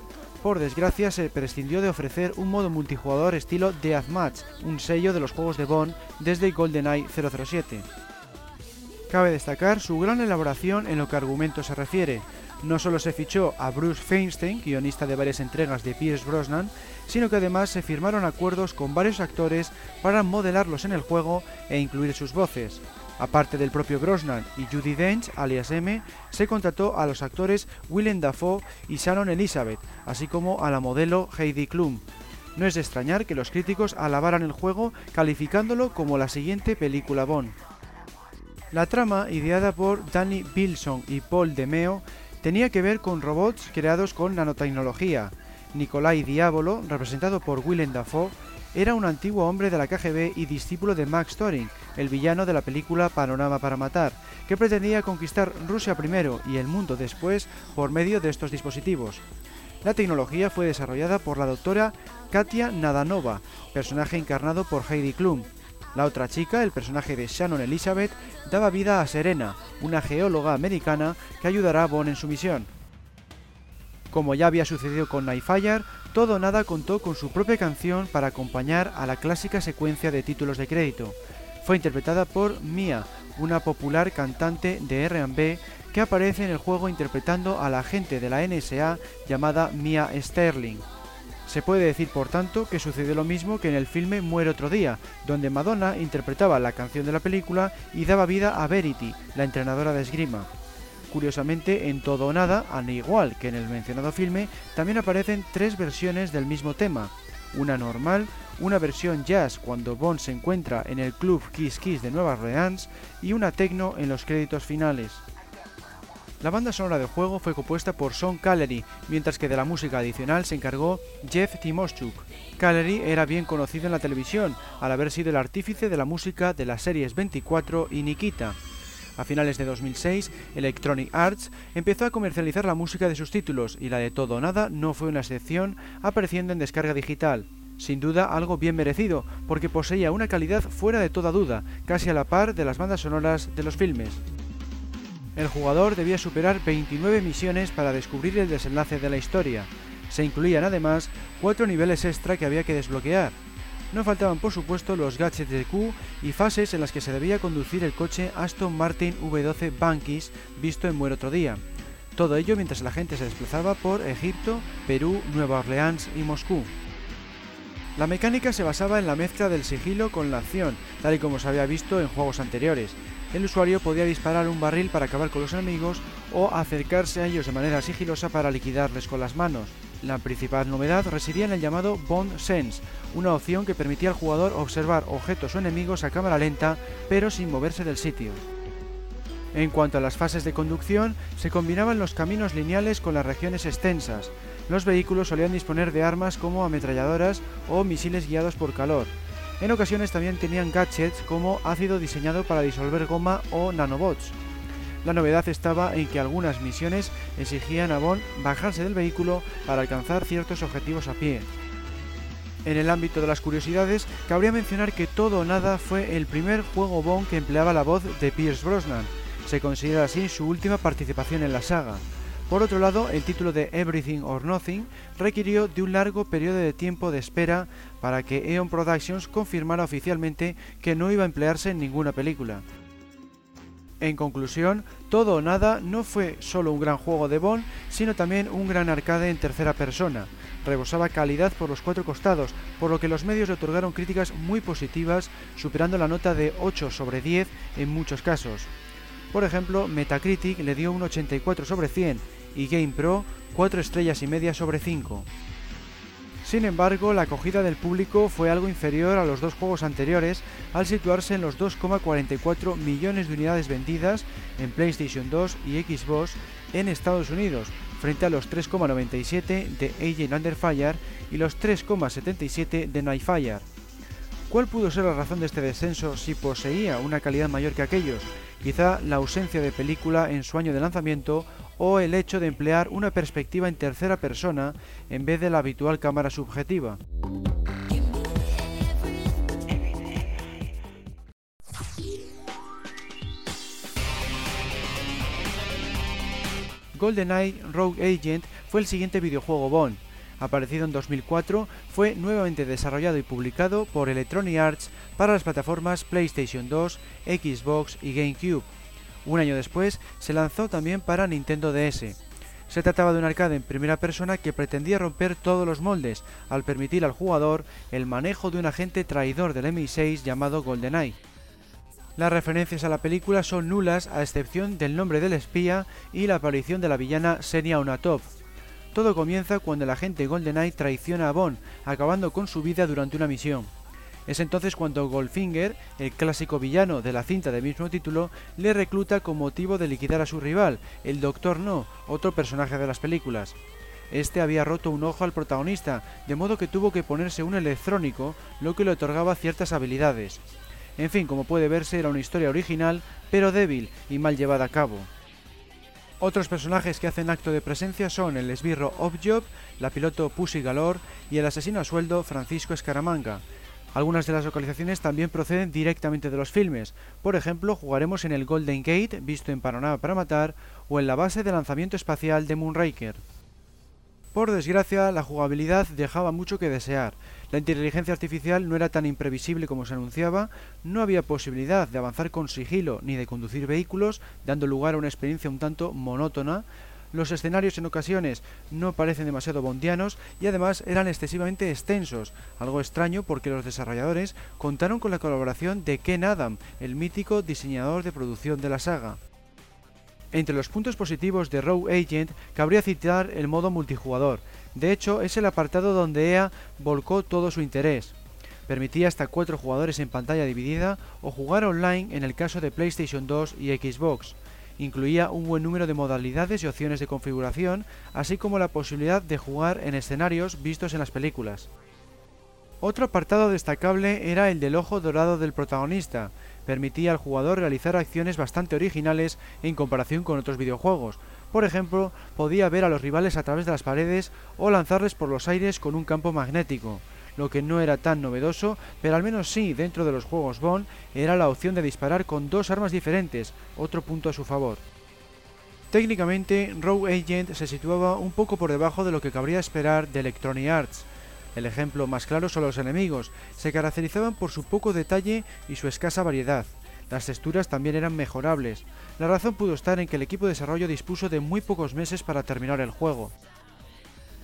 Por desgracia, se prescindió de ofrecer un modo multijugador estilo Deathmatch, un sello de los juegos de Bond desde GoldenEye 007. Cabe destacar su gran elaboración en lo que argumento se refiere. No solo se fichó a Bruce Feinstein, guionista de varias entregas de Pierce Brosnan, sino que además se firmaron acuerdos con varios actores para modelarlos en el juego e incluir sus voces. Aparte del propio Brosnan y Judy Dench, alias M, se contrató a los actores Willem Dafoe y Shannon Elizabeth, así como a la modelo Heidi Klum. No es de extrañar que los críticos alabaran el juego calificándolo como la siguiente película Bond. La trama, ideada por Danny Bilson y Paul DeMeo, tenía que ver con robots creados con nanotecnología. Nikolai Diabolo, representado por Willem Dafoe, era un antiguo hombre de la KGB y discípulo de Max Thorin, el villano de la película Panorama para Matar, que pretendía conquistar Rusia primero y el mundo después por medio de estos dispositivos. La tecnología fue desarrollada por la doctora Katia Nadanova, personaje encarnado por Heidi Klum. La otra chica, el personaje de Shannon Elizabeth, daba vida a Serena, una geóloga americana que ayudará a Bond en su misión. Como ya había sucedido con Nightfire, todo Nada contó con su propia canción para acompañar a la clásica secuencia de títulos de crédito. Fue interpretada por Mia, una popular cantante de R&B que aparece en el juego interpretando a la agente de la NSA llamada Mia Sterling. Se puede decir, por tanto, que sucedió lo mismo que en el filme Muere otro día, donde Madonna interpretaba la canción de la película y daba vida a Verity, la entrenadora de esgrima. Curiosamente, en Todo o Nada, al igual que en el mencionado filme, también aparecen tres versiones del mismo tema. Una normal, una versión jazz cuando Bond se encuentra en el club Kiss Kiss de Nueva Orleans y una techno en los créditos finales. La banda sonora del juego fue compuesta por Sean Callery, mientras que de la música adicional se encargó Jeff Timoshchuk. Callery era bien conocido en la televisión, al haber sido el artífice de la música de las series 24 y Nikita. A finales de 2006, Electronic Arts empezó a comercializar la música de sus títulos y la de Todo Nada no fue una excepción, apareciendo en descarga digital. Sin duda algo bien merecido, porque poseía una calidad fuera de toda duda, casi a la par de las bandas sonoras de los filmes. El jugador debía superar 29 misiones para descubrir el desenlace de la historia. Se incluían además cuatro niveles extra que había que desbloquear. No faltaban por supuesto los gadgets de Q y fases en las que se debía conducir el coche Aston Martin V12 Bankis visto en Muere otro día. Todo ello mientras la gente se desplazaba por Egipto, Perú, Nueva Orleans y Moscú. La mecánica se basaba en la mezcla del sigilo con la acción, tal y como se había visto en juegos anteriores, el usuario podía disparar un barril para acabar con los enemigos o acercarse a ellos de manera sigilosa para liquidarles con las manos. La principal novedad residía en el llamado Bond Sense, una opción que permitía al jugador observar objetos o enemigos a cámara lenta, pero sin moverse del sitio. En cuanto a las fases de conducción, se combinaban los caminos lineales con las regiones extensas. Los vehículos solían disponer de armas como ametralladoras o misiles guiados por calor, en ocasiones también tenían gadgets como ácido diseñado para disolver goma o nanobots. La novedad estaba en que algunas misiones exigían a Bond bajarse del vehículo para alcanzar ciertos objetivos a pie. En el ámbito de las curiosidades, cabría mencionar que Todo o Nada fue el primer juego Bond que empleaba la voz de Pierce Brosnan. Se considera así su última participación en la saga. Por otro lado, el título de Everything or Nothing requirió de un largo periodo de tiempo de espera para que Eon Productions confirmara oficialmente que no iba a emplearse en ninguna película. En conclusión, Todo o Nada no fue solo un gran juego de Bond, sino también un gran arcade en tercera persona. Rebosaba calidad por los cuatro costados, por lo que los medios le otorgaron críticas muy positivas, superando la nota de 8 sobre 10 en muchos casos. Por ejemplo, Metacritic le dio un 84 sobre 100 y GamePro 4 estrellas y media sobre 5. Sin embargo, la acogida del público fue algo inferior a los dos juegos anteriores al situarse en los 2,44 millones de unidades vendidas en PlayStation 2 y Xbox en Estados Unidos, frente a los 3,97 de Agent Under Fire y los 3,77 de Nightfire. ¿Cuál pudo ser la razón de este descenso si poseía una calidad mayor que aquellos? Quizá la ausencia de película en su año de lanzamiento o el hecho de emplear una perspectiva en tercera persona en vez de la habitual cámara subjetiva. GoldenEye Rogue Agent fue el siguiente videojuego Bond. Aparecido en 2004, fue nuevamente desarrollado y publicado por Electronic Arts para las plataformas PlayStation 2, Xbox y GameCube. Un año después se lanzó también para Nintendo DS. Se trataba de un arcade en primera persona que pretendía romper todos los moldes al permitir al jugador el manejo de un agente traidor del MI6 llamado GoldenEye. Las referencias a la película son nulas a excepción del nombre del espía y la aparición de la villana Senia Unatop. Todo comienza cuando el agente GoldenEye traiciona a Bond, acabando con su vida durante una misión. Es entonces cuando Goldfinger, el clásico villano de la cinta del mismo título, le recluta con motivo de liquidar a su rival, el Doctor No, otro personaje de las películas. Este había roto un ojo al protagonista, de modo que tuvo que ponerse un electrónico, lo que le otorgaba ciertas habilidades. En fin, como puede verse, era una historia original, pero débil y mal llevada a cabo. Otros personajes que hacen acto de presencia son el esbirro Objob, la piloto Pussy Galore y el asesino a sueldo Francisco Escaramanga, algunas de las localizaciones también proceden directamente de los filmes. Por ejemplo, jugaremos en el Golden Gate, visto en Panorama para Matar, o en la base de lanzamiento espacial de Moonraker. Por desgracia, la jugabilidad dejaba mucho que desear. La inteligencia artificial no era tan imprevisible como se anunciaba, no había posibilidad de avanzar con sigilo ni de conducir vehículos, dando lugar a una experiencia un tanto monótona, los escenarios en ocasiones no parecen demasiado bondianos y además eran excesivamente extensos, algo extraño porque los desarrolladores contaron con la colaboración de Ken Adam, el mítico diseñador de producción de la saga. Entre los puntos positivos de Rogue Agent cabría citar el modo multijugador. De hecho, es el apartado donde EA volcó todo su interés. Permitía hasta cuatro jugadores en pantalla dividida o jugar online en el caso de PlayStation 2 y Xbox. Incluía un buen número de modalidades y opciones de configuración, así como la posibilidad de jugar en escenarios vistos en las películas. Otro apartado destacable era el del ojo dorado del protagonista. Permitía al jugador realizar acciones bastante originales en comparación con otros videojuegos. Por ejemplo, podía ver a los rivales a través de las paredes o lanzarles por los aires con un campo magnético. Lo que no era tan novedoso, pero al menos sí dentro de los juegos Bond, era la opción de disparar con dos armas diferentes, otro punto a su favor. Técnicamente, Rogue Agent se situaba un poco por debajo de lo que cabría esperar de Electronic Arts, el ejemplo más claro son los enemigos, se caracterizaban por su poco detalle y su escasa variedad. Las texturas también eran mejorables. La razón pudo estar en que el equipo de desarrollo dispuso de muy pocos meses para terminar el juego.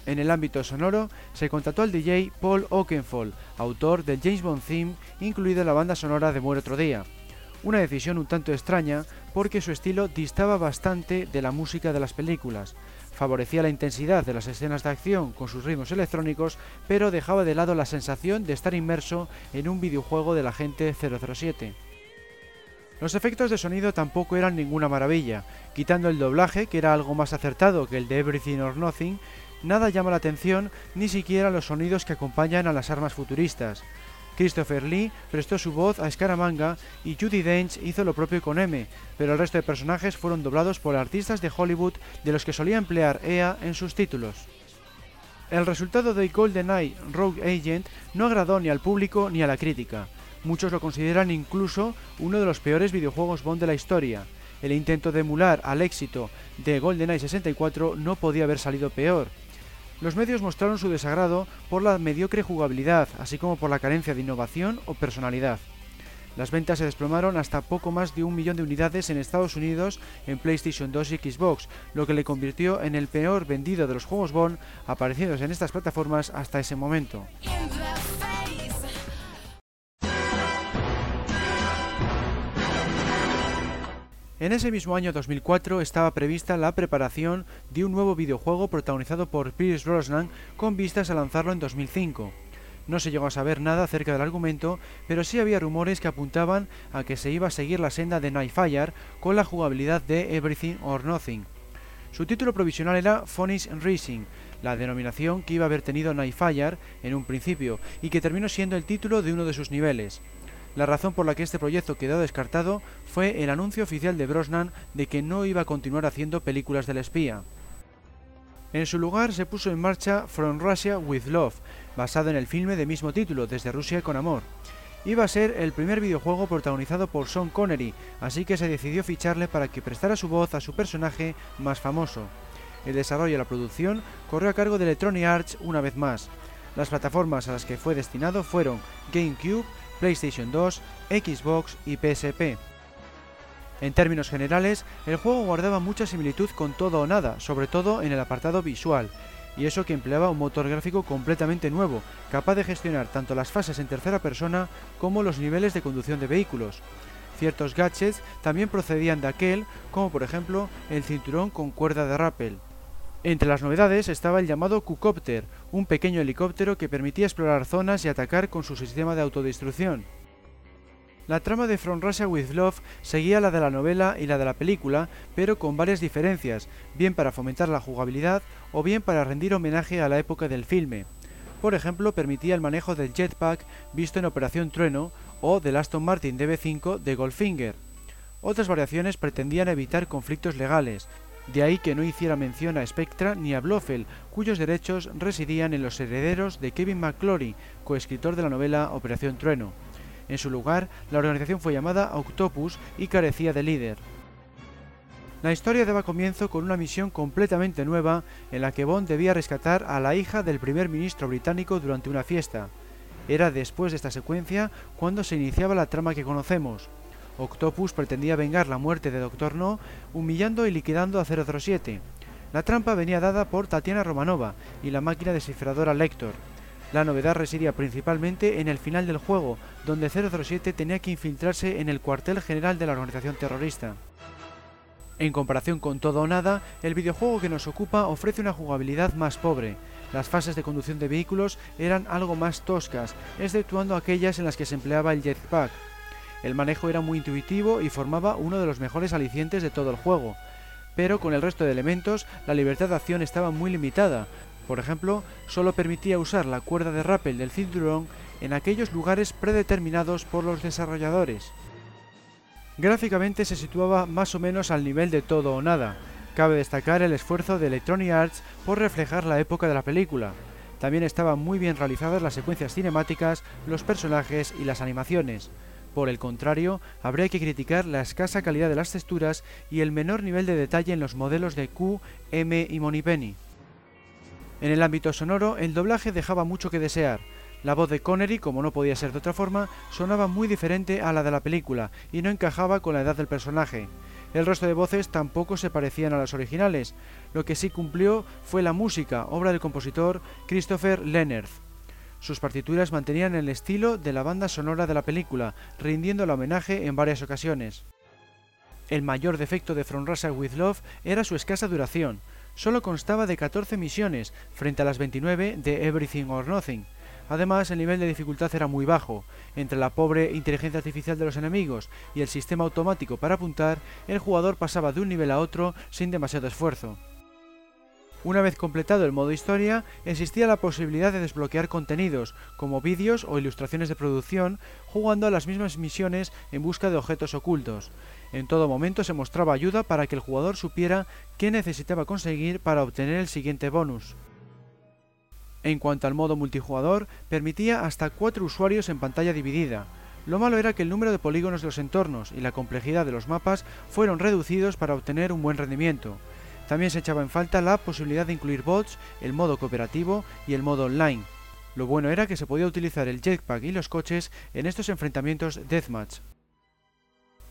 En el ámbito sonoro, se contrató al DJ Paul Oakenfold, autor del James Bond Theme, incluida la banda sonora de Muere otro día. Una decisión un tanto extraña porque su estilo distaba bastante de la música de las películas, Favorecía la intensidad de las escenas de acción con sus ritmos electrónicos, pero dejaba de lado la sensación de estar inmerso en un videojuego de la gente 007. Los efectos de sonido tampoco eran ninguna maravilla, quitando el doblaje, que era algo más acertado que el de Everything or Nothing, nada llama la atención, ni siquiera los sonidos que acompañan a las armas futuristas. Christopher Lee prestó su voz a Scaramanga y Judy Dench hizo lo propio con M, pero el resto de personajes fueron doblados por artistas de Hollywood de los que solía emplear EA en sus títulos. El resultado de GoldenEye Rogue Agent no agradó ni al público ni a la crítica. Muchos lo consideran incluso uno de los peores videojuegos Bond de la historia. El intento de emular al éxito de GoldenEye 64 no podía haber salido peor. Los medios mostraron su desagrado por la mediocre jugabilidad, así como por la carencia de innovación o personalidad. Las ventas se desplomaron hasta poco más de un millón de unidades en Estados Unidos en PlayStation 2 y Xbox, lo que le convirtió en el peor vendido de los juegos Bond aparecidos en estas plataformas hasta ese momento. En ese mismo año 2004 estaba prevista la preparación de un nuevo videojuego protagonizado por Pierce Brosnan con vistas a lanzarlo en 2005. No se llegó a saber nada acerca del argumento, pero sí había rumores que apuntaban a que se iba a seguir la senda de Nightfire con la jugabilidad de Everything or Nothing. Su título provisional era Phoenix Racing, la denominación que iba a haber tenido Nightfire en un principio y que terminó siendo el título de uno de sus niveles. La razón por la que este proyecto quedó descartado fue el anuncio oficial de Brosnan de que no iba a continuar haciendo películas del espía. En su lugar se puso en marcha From Russia with Love, basado en el filme de mismo título, Desde Rusia con Amor. Iba a ser el primer videojuego protagonizado por Sean Connery, así que se decidió ficharle para que prestara su voz a su personaje más famoso. El desarrollo y la producción corrió a cargo de Electronic Arts una vez más. Las plataformas a las que fue destinado fueron GameCube, PlayStation 2, Xbox y PSP. En términos generales, el juego guardaba mucha similitud con todo o nada, sobre todo en el apartado visual, y eso que empleaba un motor gráfico completamente nuevo, capaz de gestionar tanto las fases en tercera persona como los niveles de conducción de vehículos. Ciertos gadgets también procedían de aquel, como por ejemplo el cinturón con cuerda de rappel. Entre las novedades estaba el llamado Q-Copter, un pequeño helicóptero que permitía explorar zonas y atacar con su sistema de autodestrucción. La trama de From Russia with Love seguía la de la novela y la de la película, pero con varias diferencias, bien para fomentar la jugabilidad o bien para rendir homenaje a la época del filme. Por ejemplo, permitía el manejo del jetpack visto en Operación Trueno o del Aston Martin DB5 de Goldfinger. Otras variaciones pretendían evitar conflictos legales, de ahí que no hiciera mención a Spectra ni a Blofeld, cuyos derechos residían en los herederos de Kevin McClory, coescritor de la novela Operación Trueno. En su lugar, la organización fue llamada Octopus y carecía de líder. La historia daba comienzo con una misión completamente nueva en la que Bond debía rescatar a la hija del primer ministro británico durante una fiesta. Era después de esta secuencia cuando se iniciaba la trama que conocemos. Octopus pretendía vengar la muerte de Doctor No, humillando y liquidando a 007. La trampa venía dada por Tatiana Romanova y la máquina descifradora Lector. La novedad residía principalmente en el final del juego, donde 007 tenía que infiltrarse en el cuartel general de la organización terrorista. En comparación con todo o nada, el videojuego que nos ocupa ofrece una jugabilidad más pobre. Las fases de conducción de vehículos eran algo más toscas, exceptuando aquellas en las que se empleaba el jetpack. El manejo era muy intuitivo y formaba uno de los mejores alicientes de todo el juego, pero con el resto de elementos la libertad de acción estaba muy limitada. Por ejemplo, solo permitía usar la cuerda de rappel del cinturón en aquellos lugares predeterminados por los desarrolladores. Gráficamente se situaba más o menos al nivel de todo o nada. Cabe destacar el esfuerzo de Electronic Arts por reflejar la época de la película. También estaban muy bien realizadas las secuencias cinemáticas, los personajes y las animaciones. Por el contrario, habría que criticar la escasa calidad de las texturas y el menor nivel de detalle en los modelos de Q, M y Moneypenny. En el ámbito sonoro, el doblaje dejaba mucho que desear. La voz de Connery, como no podía ser de otra forma, sonaba muy diferente a la de la película y no encajaba con la edad del personaje. El resto de voces tampoco se parecían a las originales. Lo que sí cumplió fue la música, obra del compositor Christopher Leonard. Sus partituras mantenían el estilo de la banda sonora de la película, rindiendo el homenaje en varias ocasiones. El mayor defecto de From Russia with Love era su escasa duración. Solo constaba de 14 misiones, frente a las 29 de Everything or Nothing. Además, el nivel de dificultad era muy bajo. Entre la pobre inteligencia artificial de los enemigos y el sistema automático para apuntar, el jugador pasaba de un nivel a otro sin demasiado esfuerzo. Una vez completado el modo historia, existía la posibilidad de desbloquear contenidos, como vídeos o ilustraciones de producción, jugando a las mismas misiones en busca de objetos ocultos. En todo momento se mostraba ayuda para que el jugador supiera qué necesitaba conseguir para obtener el siguiente bonus. En cuanto al modo multijugador, permitía hasta cuatro usuarios en pantalla dividida. Lo malo era que el número de polígonos de los entornos y la complejidad de los mapas fueron reducidos para obtener un buen rendimiento. También se echaba en falta la posibilidad de incluir bots, el modo cooperativo y el modo online. Lo bueno era que se podía utilizar el jetpack y los coches en estos enfrentamientos deathmatch.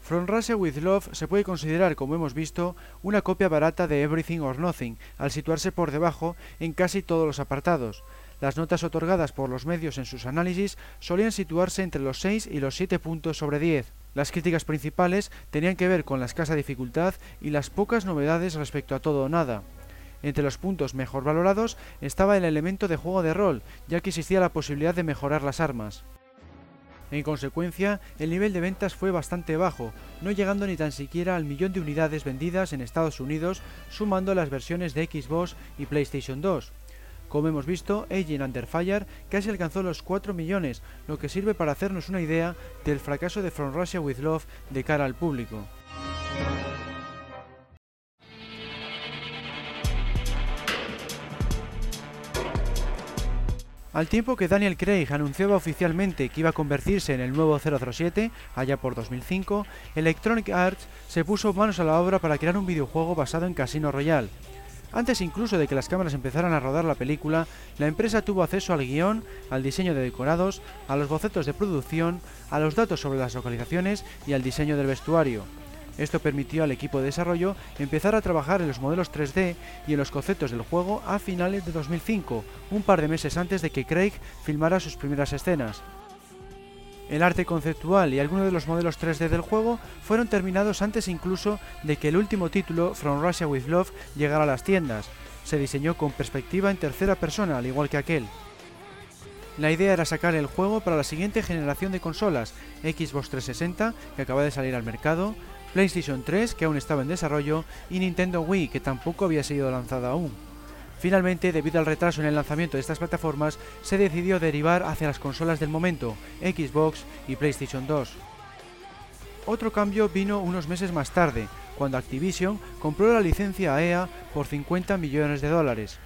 From Russia with Love se puede considerar, como hemos visto, una copia barata de Everything or Nothing, al situarse por debajo en casi todos los apartados. Las notas otorgadas por los medios en sus análisis solían situarse entre los 6 y los 7 puntos sobre 10. Las críticas principales tenían que ver con la escasa dificultad y las pocas novedades respecto a todo o nada. Entre los puntos mejor valorados estaba el elemento de juego de rol, ya que existía la posibilidad de mejorar las armas. En consecuencia, el nivel de ventas fue bastante bajo, no llegando ni tan siquiera al millón de unidades vendidas en Estados Unidos, sumando las versiones de Xbox y PlayStation 2. Como hemos visto, Agent Under Fire casi alcanzó los 4 millones, lo que sirve para hacernos una idea del fracaso de From Russia with Love de cara al público. Al tiempo que Daniel Craig anunciaba oficialmente que iba a convertirse en el nuevo 007, allá por 2005, Electronic Arts se puso manos a la obra para crear un videojuego basado en Casino Royale. Antes incluso de que las cámaras empezaran a rodar la película, la empresa tuvo acceso al guion, al diseño de decorados, a los bocetos de producción, a los datos sobre las localizaciones y al diseño del vestuario. Esto permitió al equipo de desarrollo empezar a trabajar en los modelos 3D y en los conceptos del juego a finales de 2005, un par de meses antes de que Craig filmara sus primeras escenas. El arte conceptual y algunos de los modelos 3D del juego fueron terminados antes incluso de que el último título, From Russia with Love, llegara a las tiendas. Se diseñó con perspectiva en tercera persona, al igual que aquel. La idea era sacar el juego para la siguiente generación de consolas, Xbox 360, que acaba de salir al mercado, PlayStation 3, que aún estaba en desarrollo, y Nintendo Wii, que tampoco había sido lanzada aún. Finalmente, debido al retraso en el lanzamiento de estas plataformas, se decidió derivar hacia las consolas del momento, Xbox y PlayStation 2. Otro cambio vino unos meses más tarde, cuando Activision compró la licencia a EA por 50 millones de dólares.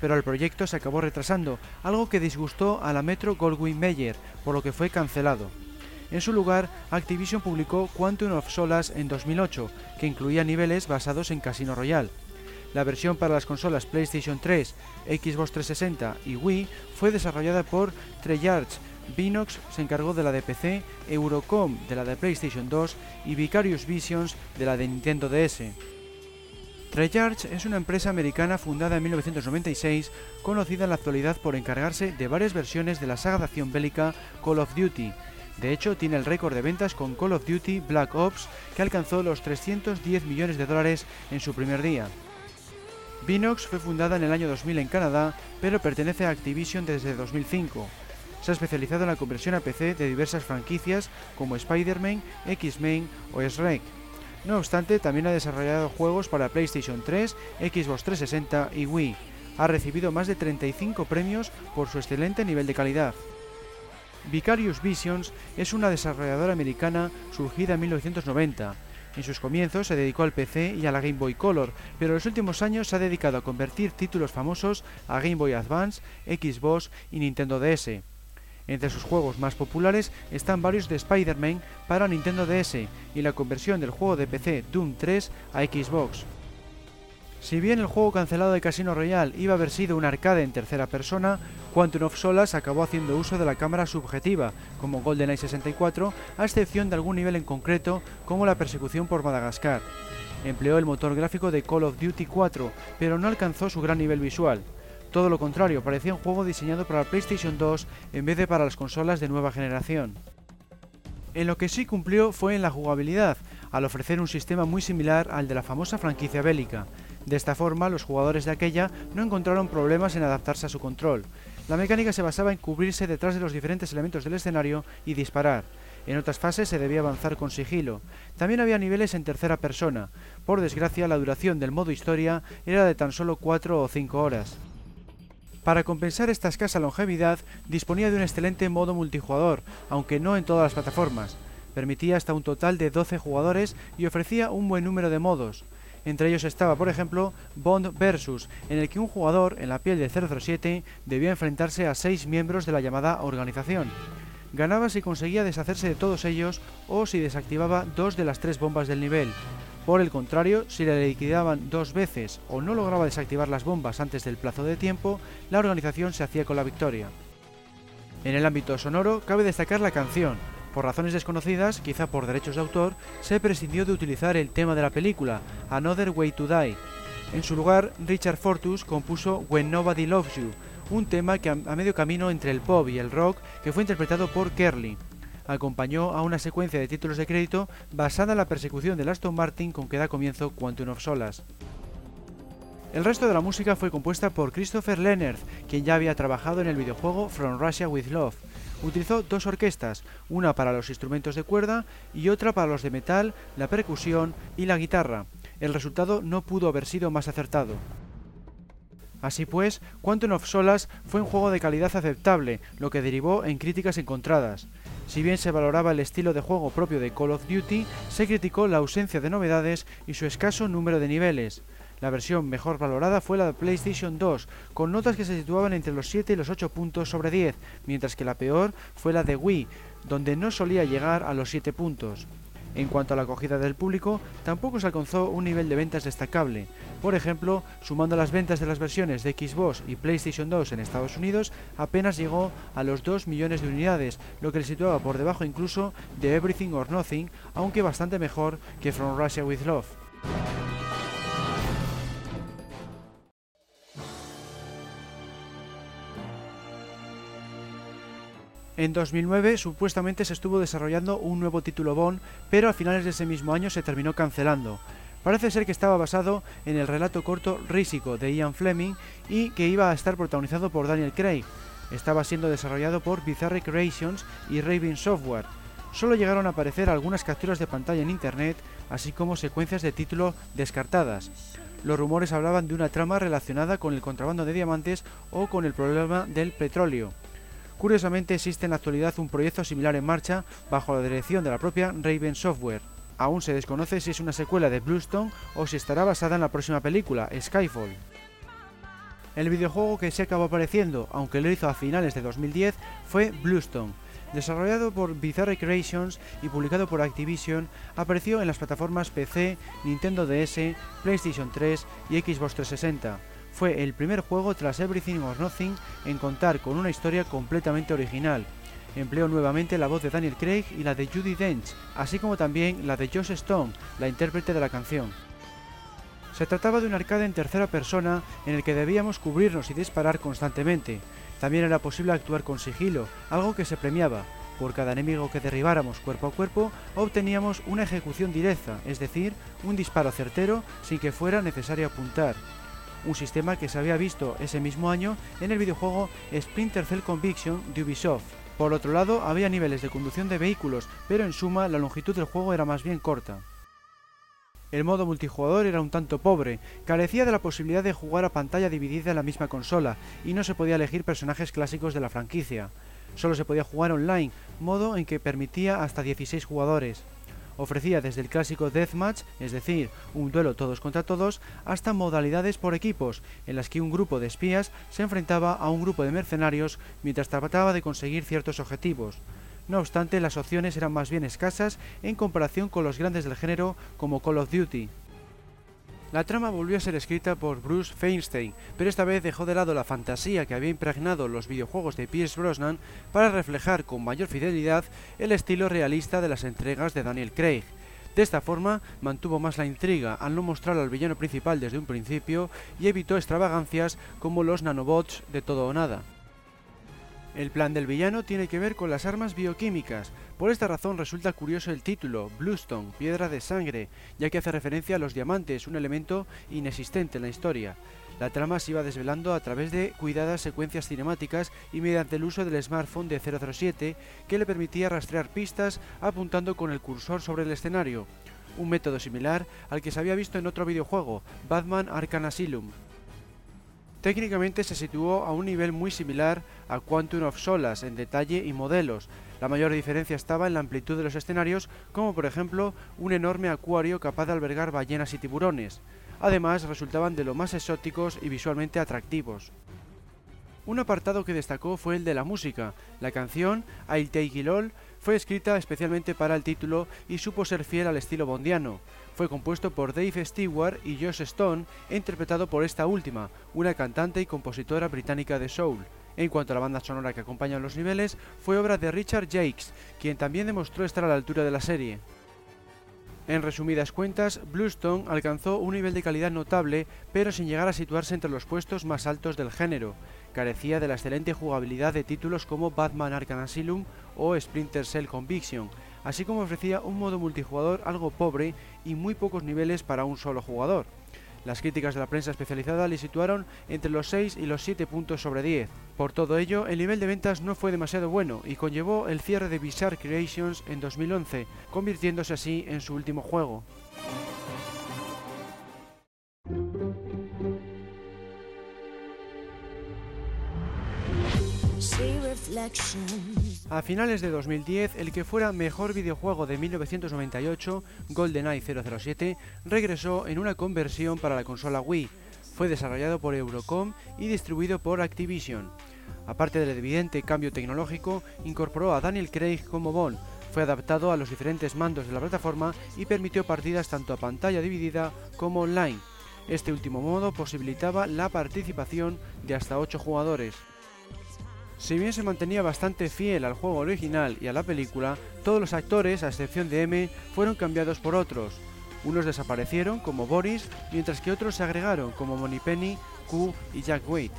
Pero el proyecto se acabó retrasando, algo que disgustó a la Metro Goldwyn Mayer, por lo que fue cancelado. En su lugar, Activision publicó Quantum of Solace en 2008, que incluía niveles basados en Casino Royale. La versión para las consolas PlayStation 3, Xbox 360 y Wii fue desarrollada por Treyarch. Binox se encargó de la de PC, Eurocom de la de PlayStation 2 y Vicarious Visions de la de Nintendo DS. Treyarch es una empresa americana fundada en 1996, conocida en la actualidad por encargarse de varias versiones de la saga de acción bélica Call of Duty. De hecho, tiene el récord de ventas con Call of Duty Black Ops, que alcanzó los 310 millones de dólares en su primer día. Binox fue fundada en el año 2000 en Canadá, pero pertenece a Activision desde 2005. se ha especializado en la conversión a PC de diversas franquicias como Spider-Man, X-Men o Shrek. No obstante, también ha desarrollado juegos para PlayStation 3, Xbox 360 y Wii. Ha recibido más de 35 premios por su excelente nivel de calidad. Vicarious Visions es una desarrolladora americana surgida en 1990. En sus comienzos se dedicó al PC y a la Game Boy Color, pero en los últimos años se ha dedicado a convertir títulos famosos a Game Boy Advance, Xbox y Nintendo DS. Entre sus juegos más populares están varios de Spider-Man para Nintendo DS y la conversión del juego de PC Doom 3 a Xbox. Si bien el juego cancelado de Casino Royale iba a haber sido un arcade en tercera persona, Quantum of Solace acabó haciendo uso de la cámara subjetiva, como GoldenEye 64, a excepción de algún nivel en concreto, como la persecución por Madagascar. Empleó el motor gráfico de Call of Duty 4, pero no alcanzó su gran nivel visual. Todo lo contrario, parecía un juego diseñado para la PlayStation 2 en vez de para las consolas de nueva generación. En lo que sí cumplió fue en la jugabilidad, al ofrecer un sistema muy similar al de la famosa franquicia bélica, de esta forma, los jugadores de aquella no encontraron problemas en adaptarse a su control. La mecánica se basaba en cubrirse detrás de los diferentes elementos del escenario y disparar. En otras fases se debía avanzar con sigilo. También había niveles en tercera persona. Por desgracia, la duración del modo historia era de tan solo 4 o 5 horas. Para compensar esta escasa longevidad, disponía de un excelente modo multijugador, aunque no en todas las plataformas. Permitía hasta un total de 12 jugadores y ofrecía un buen número de modos. Entre ellos estaba, por ejemplo, Bond Versus, en el que un jugador en la piel de 007 debía enfrentarse a seis miembros de la llamada organización. Ganaba si conseguía deshacerse de todos ellos o si desactivaba dos de las tres bombas del nivel. Por el contrario, si le liquidaban dos veces o no lograba desactivar las bombas antes del plazo de tiempo, la organización se hacía con la victoria. En el ámbito sonoro, cabe destacar la canción, por razones desconocidas, quizá por derechos de autor, se prescindió de utilizar el tema de la película, Another Way to Die. En su lugar, Richard Fortus compuso When Nobody Loves You, un tema que a medio camino entre el pop y el rock que fue interpretado por Kerly. Acompañó a una secuencia de títulos de crédito basada en la persecución de Aston Martin con que da comienzo Quantum of Solas. El resto de la música fue compuesta por Christopher Leonard, quien ya había trabajado en el videojuego From Russia with Love, Utilizó dos orquestas, una para los instrumentos de cuerda y otra para los de metal, la percusión y la guitarra. El resultado no pudo haber sido más acertado. Así pues, Quantum of Solas fue un juego de calidad aceptable, lo que derivó en críticas encontradas. Si bien se valoraba el estilo de juego propio de Call of Duty, se criticó la ausencia de novedades y su escaso número de niveles. La versión mejor valorada fue la de PlayStation 2, con notas que se situaban entre los 7 y los 8 puntos sobre 10, mientras que la peor fue la de Wii, donde no solía llegar a los 7 puntos. En cuanto a la acogida del público, tampoco se alcanzó un nivel de ventas destacable. Por ejemplo, sumando las ventas de las versiones de Xbox y PlayStation 2 en Estados Unidos, apenas llegó a los 2 millones de unidades, lo que le situaba por debajo incluso de Everything or Nothing, aunque bastante mejor que From Russia with Love. En 2009 supuestamente se estuvo desarrollando un nuevo título Bond, pero a finales de ese mismo año se terminó cancelando. Parece ser que estaba basado en el relato corto Rísico de Ian Fleming y que iba a estar protagonizado por Daniel Craig. Estaba siendo desarrollado por Bizarre Creations y Raven Software. Solo llegaron a aparecer algunas capturas de pantalla en internet, así como secuencias de título descartadas. Los rumores hablaban de una trama relacionada con el contrabando de diamantes o con el problema del petróleo. Curiosamente existe en la actualidad un proyecto similar en marcha bajo la dirección de la propia Raven Software. Aún se desconoce si es una secuela de Bluestone o si estará basada en la próxima película, Skyfall. El videojuego que se acabó apareciendo, aunque lo hizo a finales de 2010, fue Bluestone. Desarrollado por Bizarre Creations y publicado por Activision, apareció en las plataformas PC, Nintendo DS, PlayStation 3 y Xbox 360 fue el primer juego tras Everything or Nothing en contar con una historia completamente original. Empleó nuevamente la voz de Daniel Craig y la de Judy Dench, así como también la de Josh Stone, la intérprete de la canción. Se trataba de un arcade en tercera persona en el que debíamos cubrirnos y disparar constantemente. También era posible actuar con sigilo, algo que se premiaba. Por cada enemigo que derribáramos cuerpo a cuerpo, obteníamos una ejecución directa, es decir, un disparo certero sin que fuera necesario apuntar. Un sistema que se había visto ese mismo año en el videojuego Splinter Cell Conviction de Ubisoft. Por otro lado, había niveles de conducción de vehículos, pero en suma la longitud del juego era más bien corta. El modo multijugador era un tanto pobre, carecía de la posibilidad de jugar a pantalla dividida en la misma consola y no se podía elegir personajes clásicos de la franquicia. Solo se podía jugar online, modo en que permitía hasta 16 jugadores. Ofrecía desde el clásico Deathmatch, es decir, un duelo todos contra todos, hasta modalidades por equipos, en las que un grupo de espías se enfrentaba a un grupo de mercenarios mientras trataba de conseguir ciertos objetivos. No obstante, las opciones eran más bien escasas en comparación con los grandes del género como Call of Duty. La trama volvió a ser escrita por Bruce Feinstein, pero esta vez dejó de lado la fantasía que había impregnado los videojuegos de Pierce Brosnan para reflejar con mayor fidelidad el estilo realista de las entregas de Daniel Craig. De esta forma, mantuvo más la intriga al no mostrar al villano principal desde un principio y evitó extravagancias como los nanobots de todo o nada. El plan del villano tiene que ver con las armas bioquímicas. Por esta razón resulta curioso el título, Bluestone, piedra de sangre, ya que hace referencia a los diamantes, un elemento inexistente en la historia. La trama se iba desvelando a través de cuidadas secuencias cinemáticas y mediante el uso del smartphone de 007 que le permitía rastrear pistas apuntando con el cursor sobre el escenario, un método similar al que se había visto en otro videojuego, Batman Arkham Asylum. Técnicamente se situó a un nivel muy similar a Quantum of Solas en detalle y modelos. La mayor diferencia estaba en la amplitud de los escenarios, como por ejemplo un enorme acuario capaz de albergar ballenas y tiburones. Además, resultaban de lo más exóticos y visualmente atractivos. Un apartado que destacó fue el de la música. La canción I'll Take It All fue escrita especialmente para el título y supo ser fiel al estilo bondiano. Fue compuesto por Dave Stewart y Josh Stone e interpretado por esta última, una cantante y compositora británica de soul. En cuanto a la banda sonora que acompaña los niveles, fue obra de Richard Jakes, quien también demostró estar a la altura de la serie. En resumidas cuentas, Bluestone alcanzó un nivel de calidad notable, pero sin llegar a situarse entre los puestos más altos del género carecía de la excelente jugabilidad de títulos como Batman Arkham Asylum o Splinter Cell Conviction, así como ofrecía un modo multijugador algo pobre y muy pocos niveles para un solo jugador. Las críticas de la prensa especializada le situaron entre los 6 y los 7 puntos sobre 10. Por todo ello, el nivel de ventas no fue demasiado bueno y conllevó el cierre de Bizarre Creations en 2011, convirtiéndose así en su último juego. A finales de 2010, el que fuera mejor videojuego de 1998, GoldenEye 007, regresó en una conversión para la consola Wii. Fue desarrollado por Eurocom y distribuido por Activision. Aparte del evidente cambio tecnológico, incorporó a Daniel Craig como Bond, fue adaptado a los diferentes mandos de la plataforma y permitió partidas tanto a pantalla dividida como online. Este último modo posibilitaba la participación de hasta 8 jugadores. Si bien se mantenía bastante fiel al juego original y a la película, todos los actores, a excepción de M, fueron cambiados por otros. Unos desaparecieron, como Boris, mientras que otros se agregaron, como Penny, Q y Jack Wade.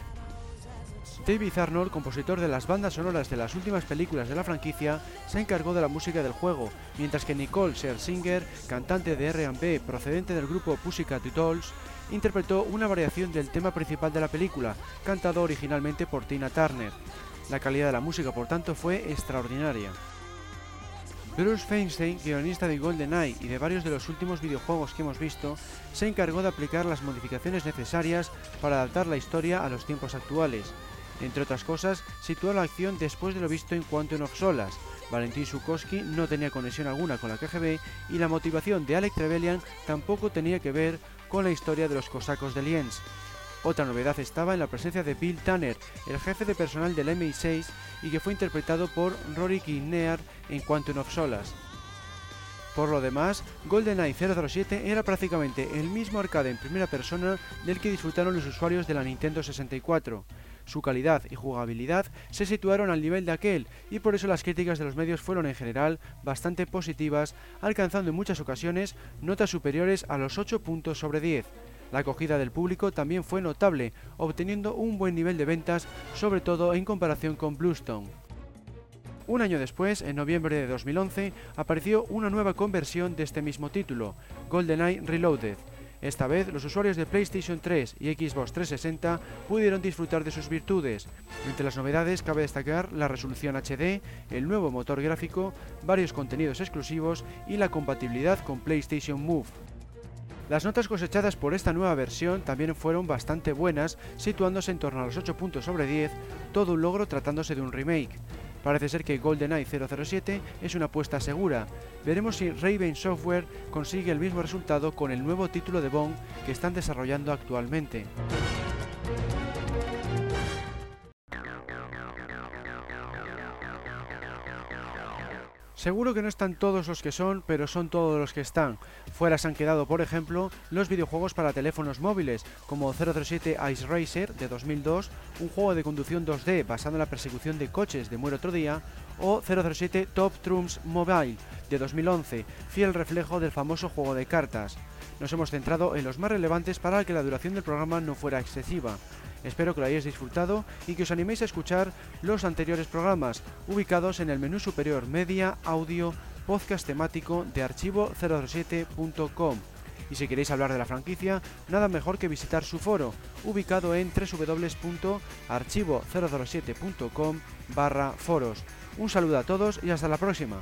David Arnold, compositor de las bandas sonoras de las últimas películas de la franquicia, se encargó de la música del juego, mientras que Nicole Scherzinger, cantante de R&B procedente del grupo Pussycat Dolls, interpretó una variación del tema principal de la película, cantado originalmente por Tina Turner. La calidad de la música, por tanto, fue extraordinaria. Bruce Feinstein, guionista de GoldenEye y de varios de los últimos videojuegos que hemos visto, se encargó de aplicar las modificaciones necesarias para adaptar la historia a los tiempos actuales. Entre otras cosas, situó la acción después de lo visto en Quantum of Solas. Valentín Sukowski no tenía conexión alguna con la KGB y la motivación de Alec Trevelyan tampoco tenía que ver con la historia de los cosacos de Lienz. Otra novedad estaba en la presencia de Bill Tanner, el jefe de personal del MI6 y que fue interpretado por Rory Kinnear en Quantum of Solas. Por lo demás, GoldenEye 007 era prácticamente el mismo arcade en primera persona del que disfrutaron los usuarios de la Nintendo 64. Su calidad y jugabilidad se situaron al nivel de aquel y por eso las críticas de los medios fueron en general bastante positivas, alcanzando en muchas ocasiones notas superiores a los 8 puntos sobre 10. La acogida del público también fue notable, obteniendo un buen nivel de ventas, sobre todo en comparación con Bluestone. Un año después, en noviembre de 2011, apareció una nueva conversión de este mismo título, GoldenEye Reloaded. Esta vez los usuarios de PlayStation 3 y Xbox 360 pudieron disfrutar de sus virtudes. Entre las novedades cabe destacar la resolución HD, el nuevo motor gráfico, varios contenidos exclusivos y la compatibilidad con PlayStation Move. Las notas cosechadas por esta nueva versión también fueron bastante buenas, situándose en torno a los 8 puntos sobre 10, todo un logro tratándose de un remake. Parece ser que GoldenEye 007 es una apuesta segura. Veremos si Raven Software consigue el mismo resultado con el nuevo título de Bond que están desarrollando actualmente. Seguro que no están todos los que son, pero son todos los que están. Fuera se han quedado, por ejemplo, los videojuegos para teléfonos móviles, como 007 Ice Racer de 2002, un juego de conducción 2D basado en la persecución de coches de Muere otro día, o 007 Top Trumps Mobile de 2011, fiel reflejo del famoso juego de cartas. Nos hemos centrado en los más relevantes para que la duración del programa no fuera excesiva. Espero que lo hayáis disfrutado y que os animéis a escuchar los anteriores programas ubicados en el menú superior Media, Audio, Podcast temático de archivo007.com. Y si queréis hablar de la franquicia, nada mejor que visitar su foro, ubicado en www.archivo007.com barra foros. Un saludo a todos y hasta la próxima.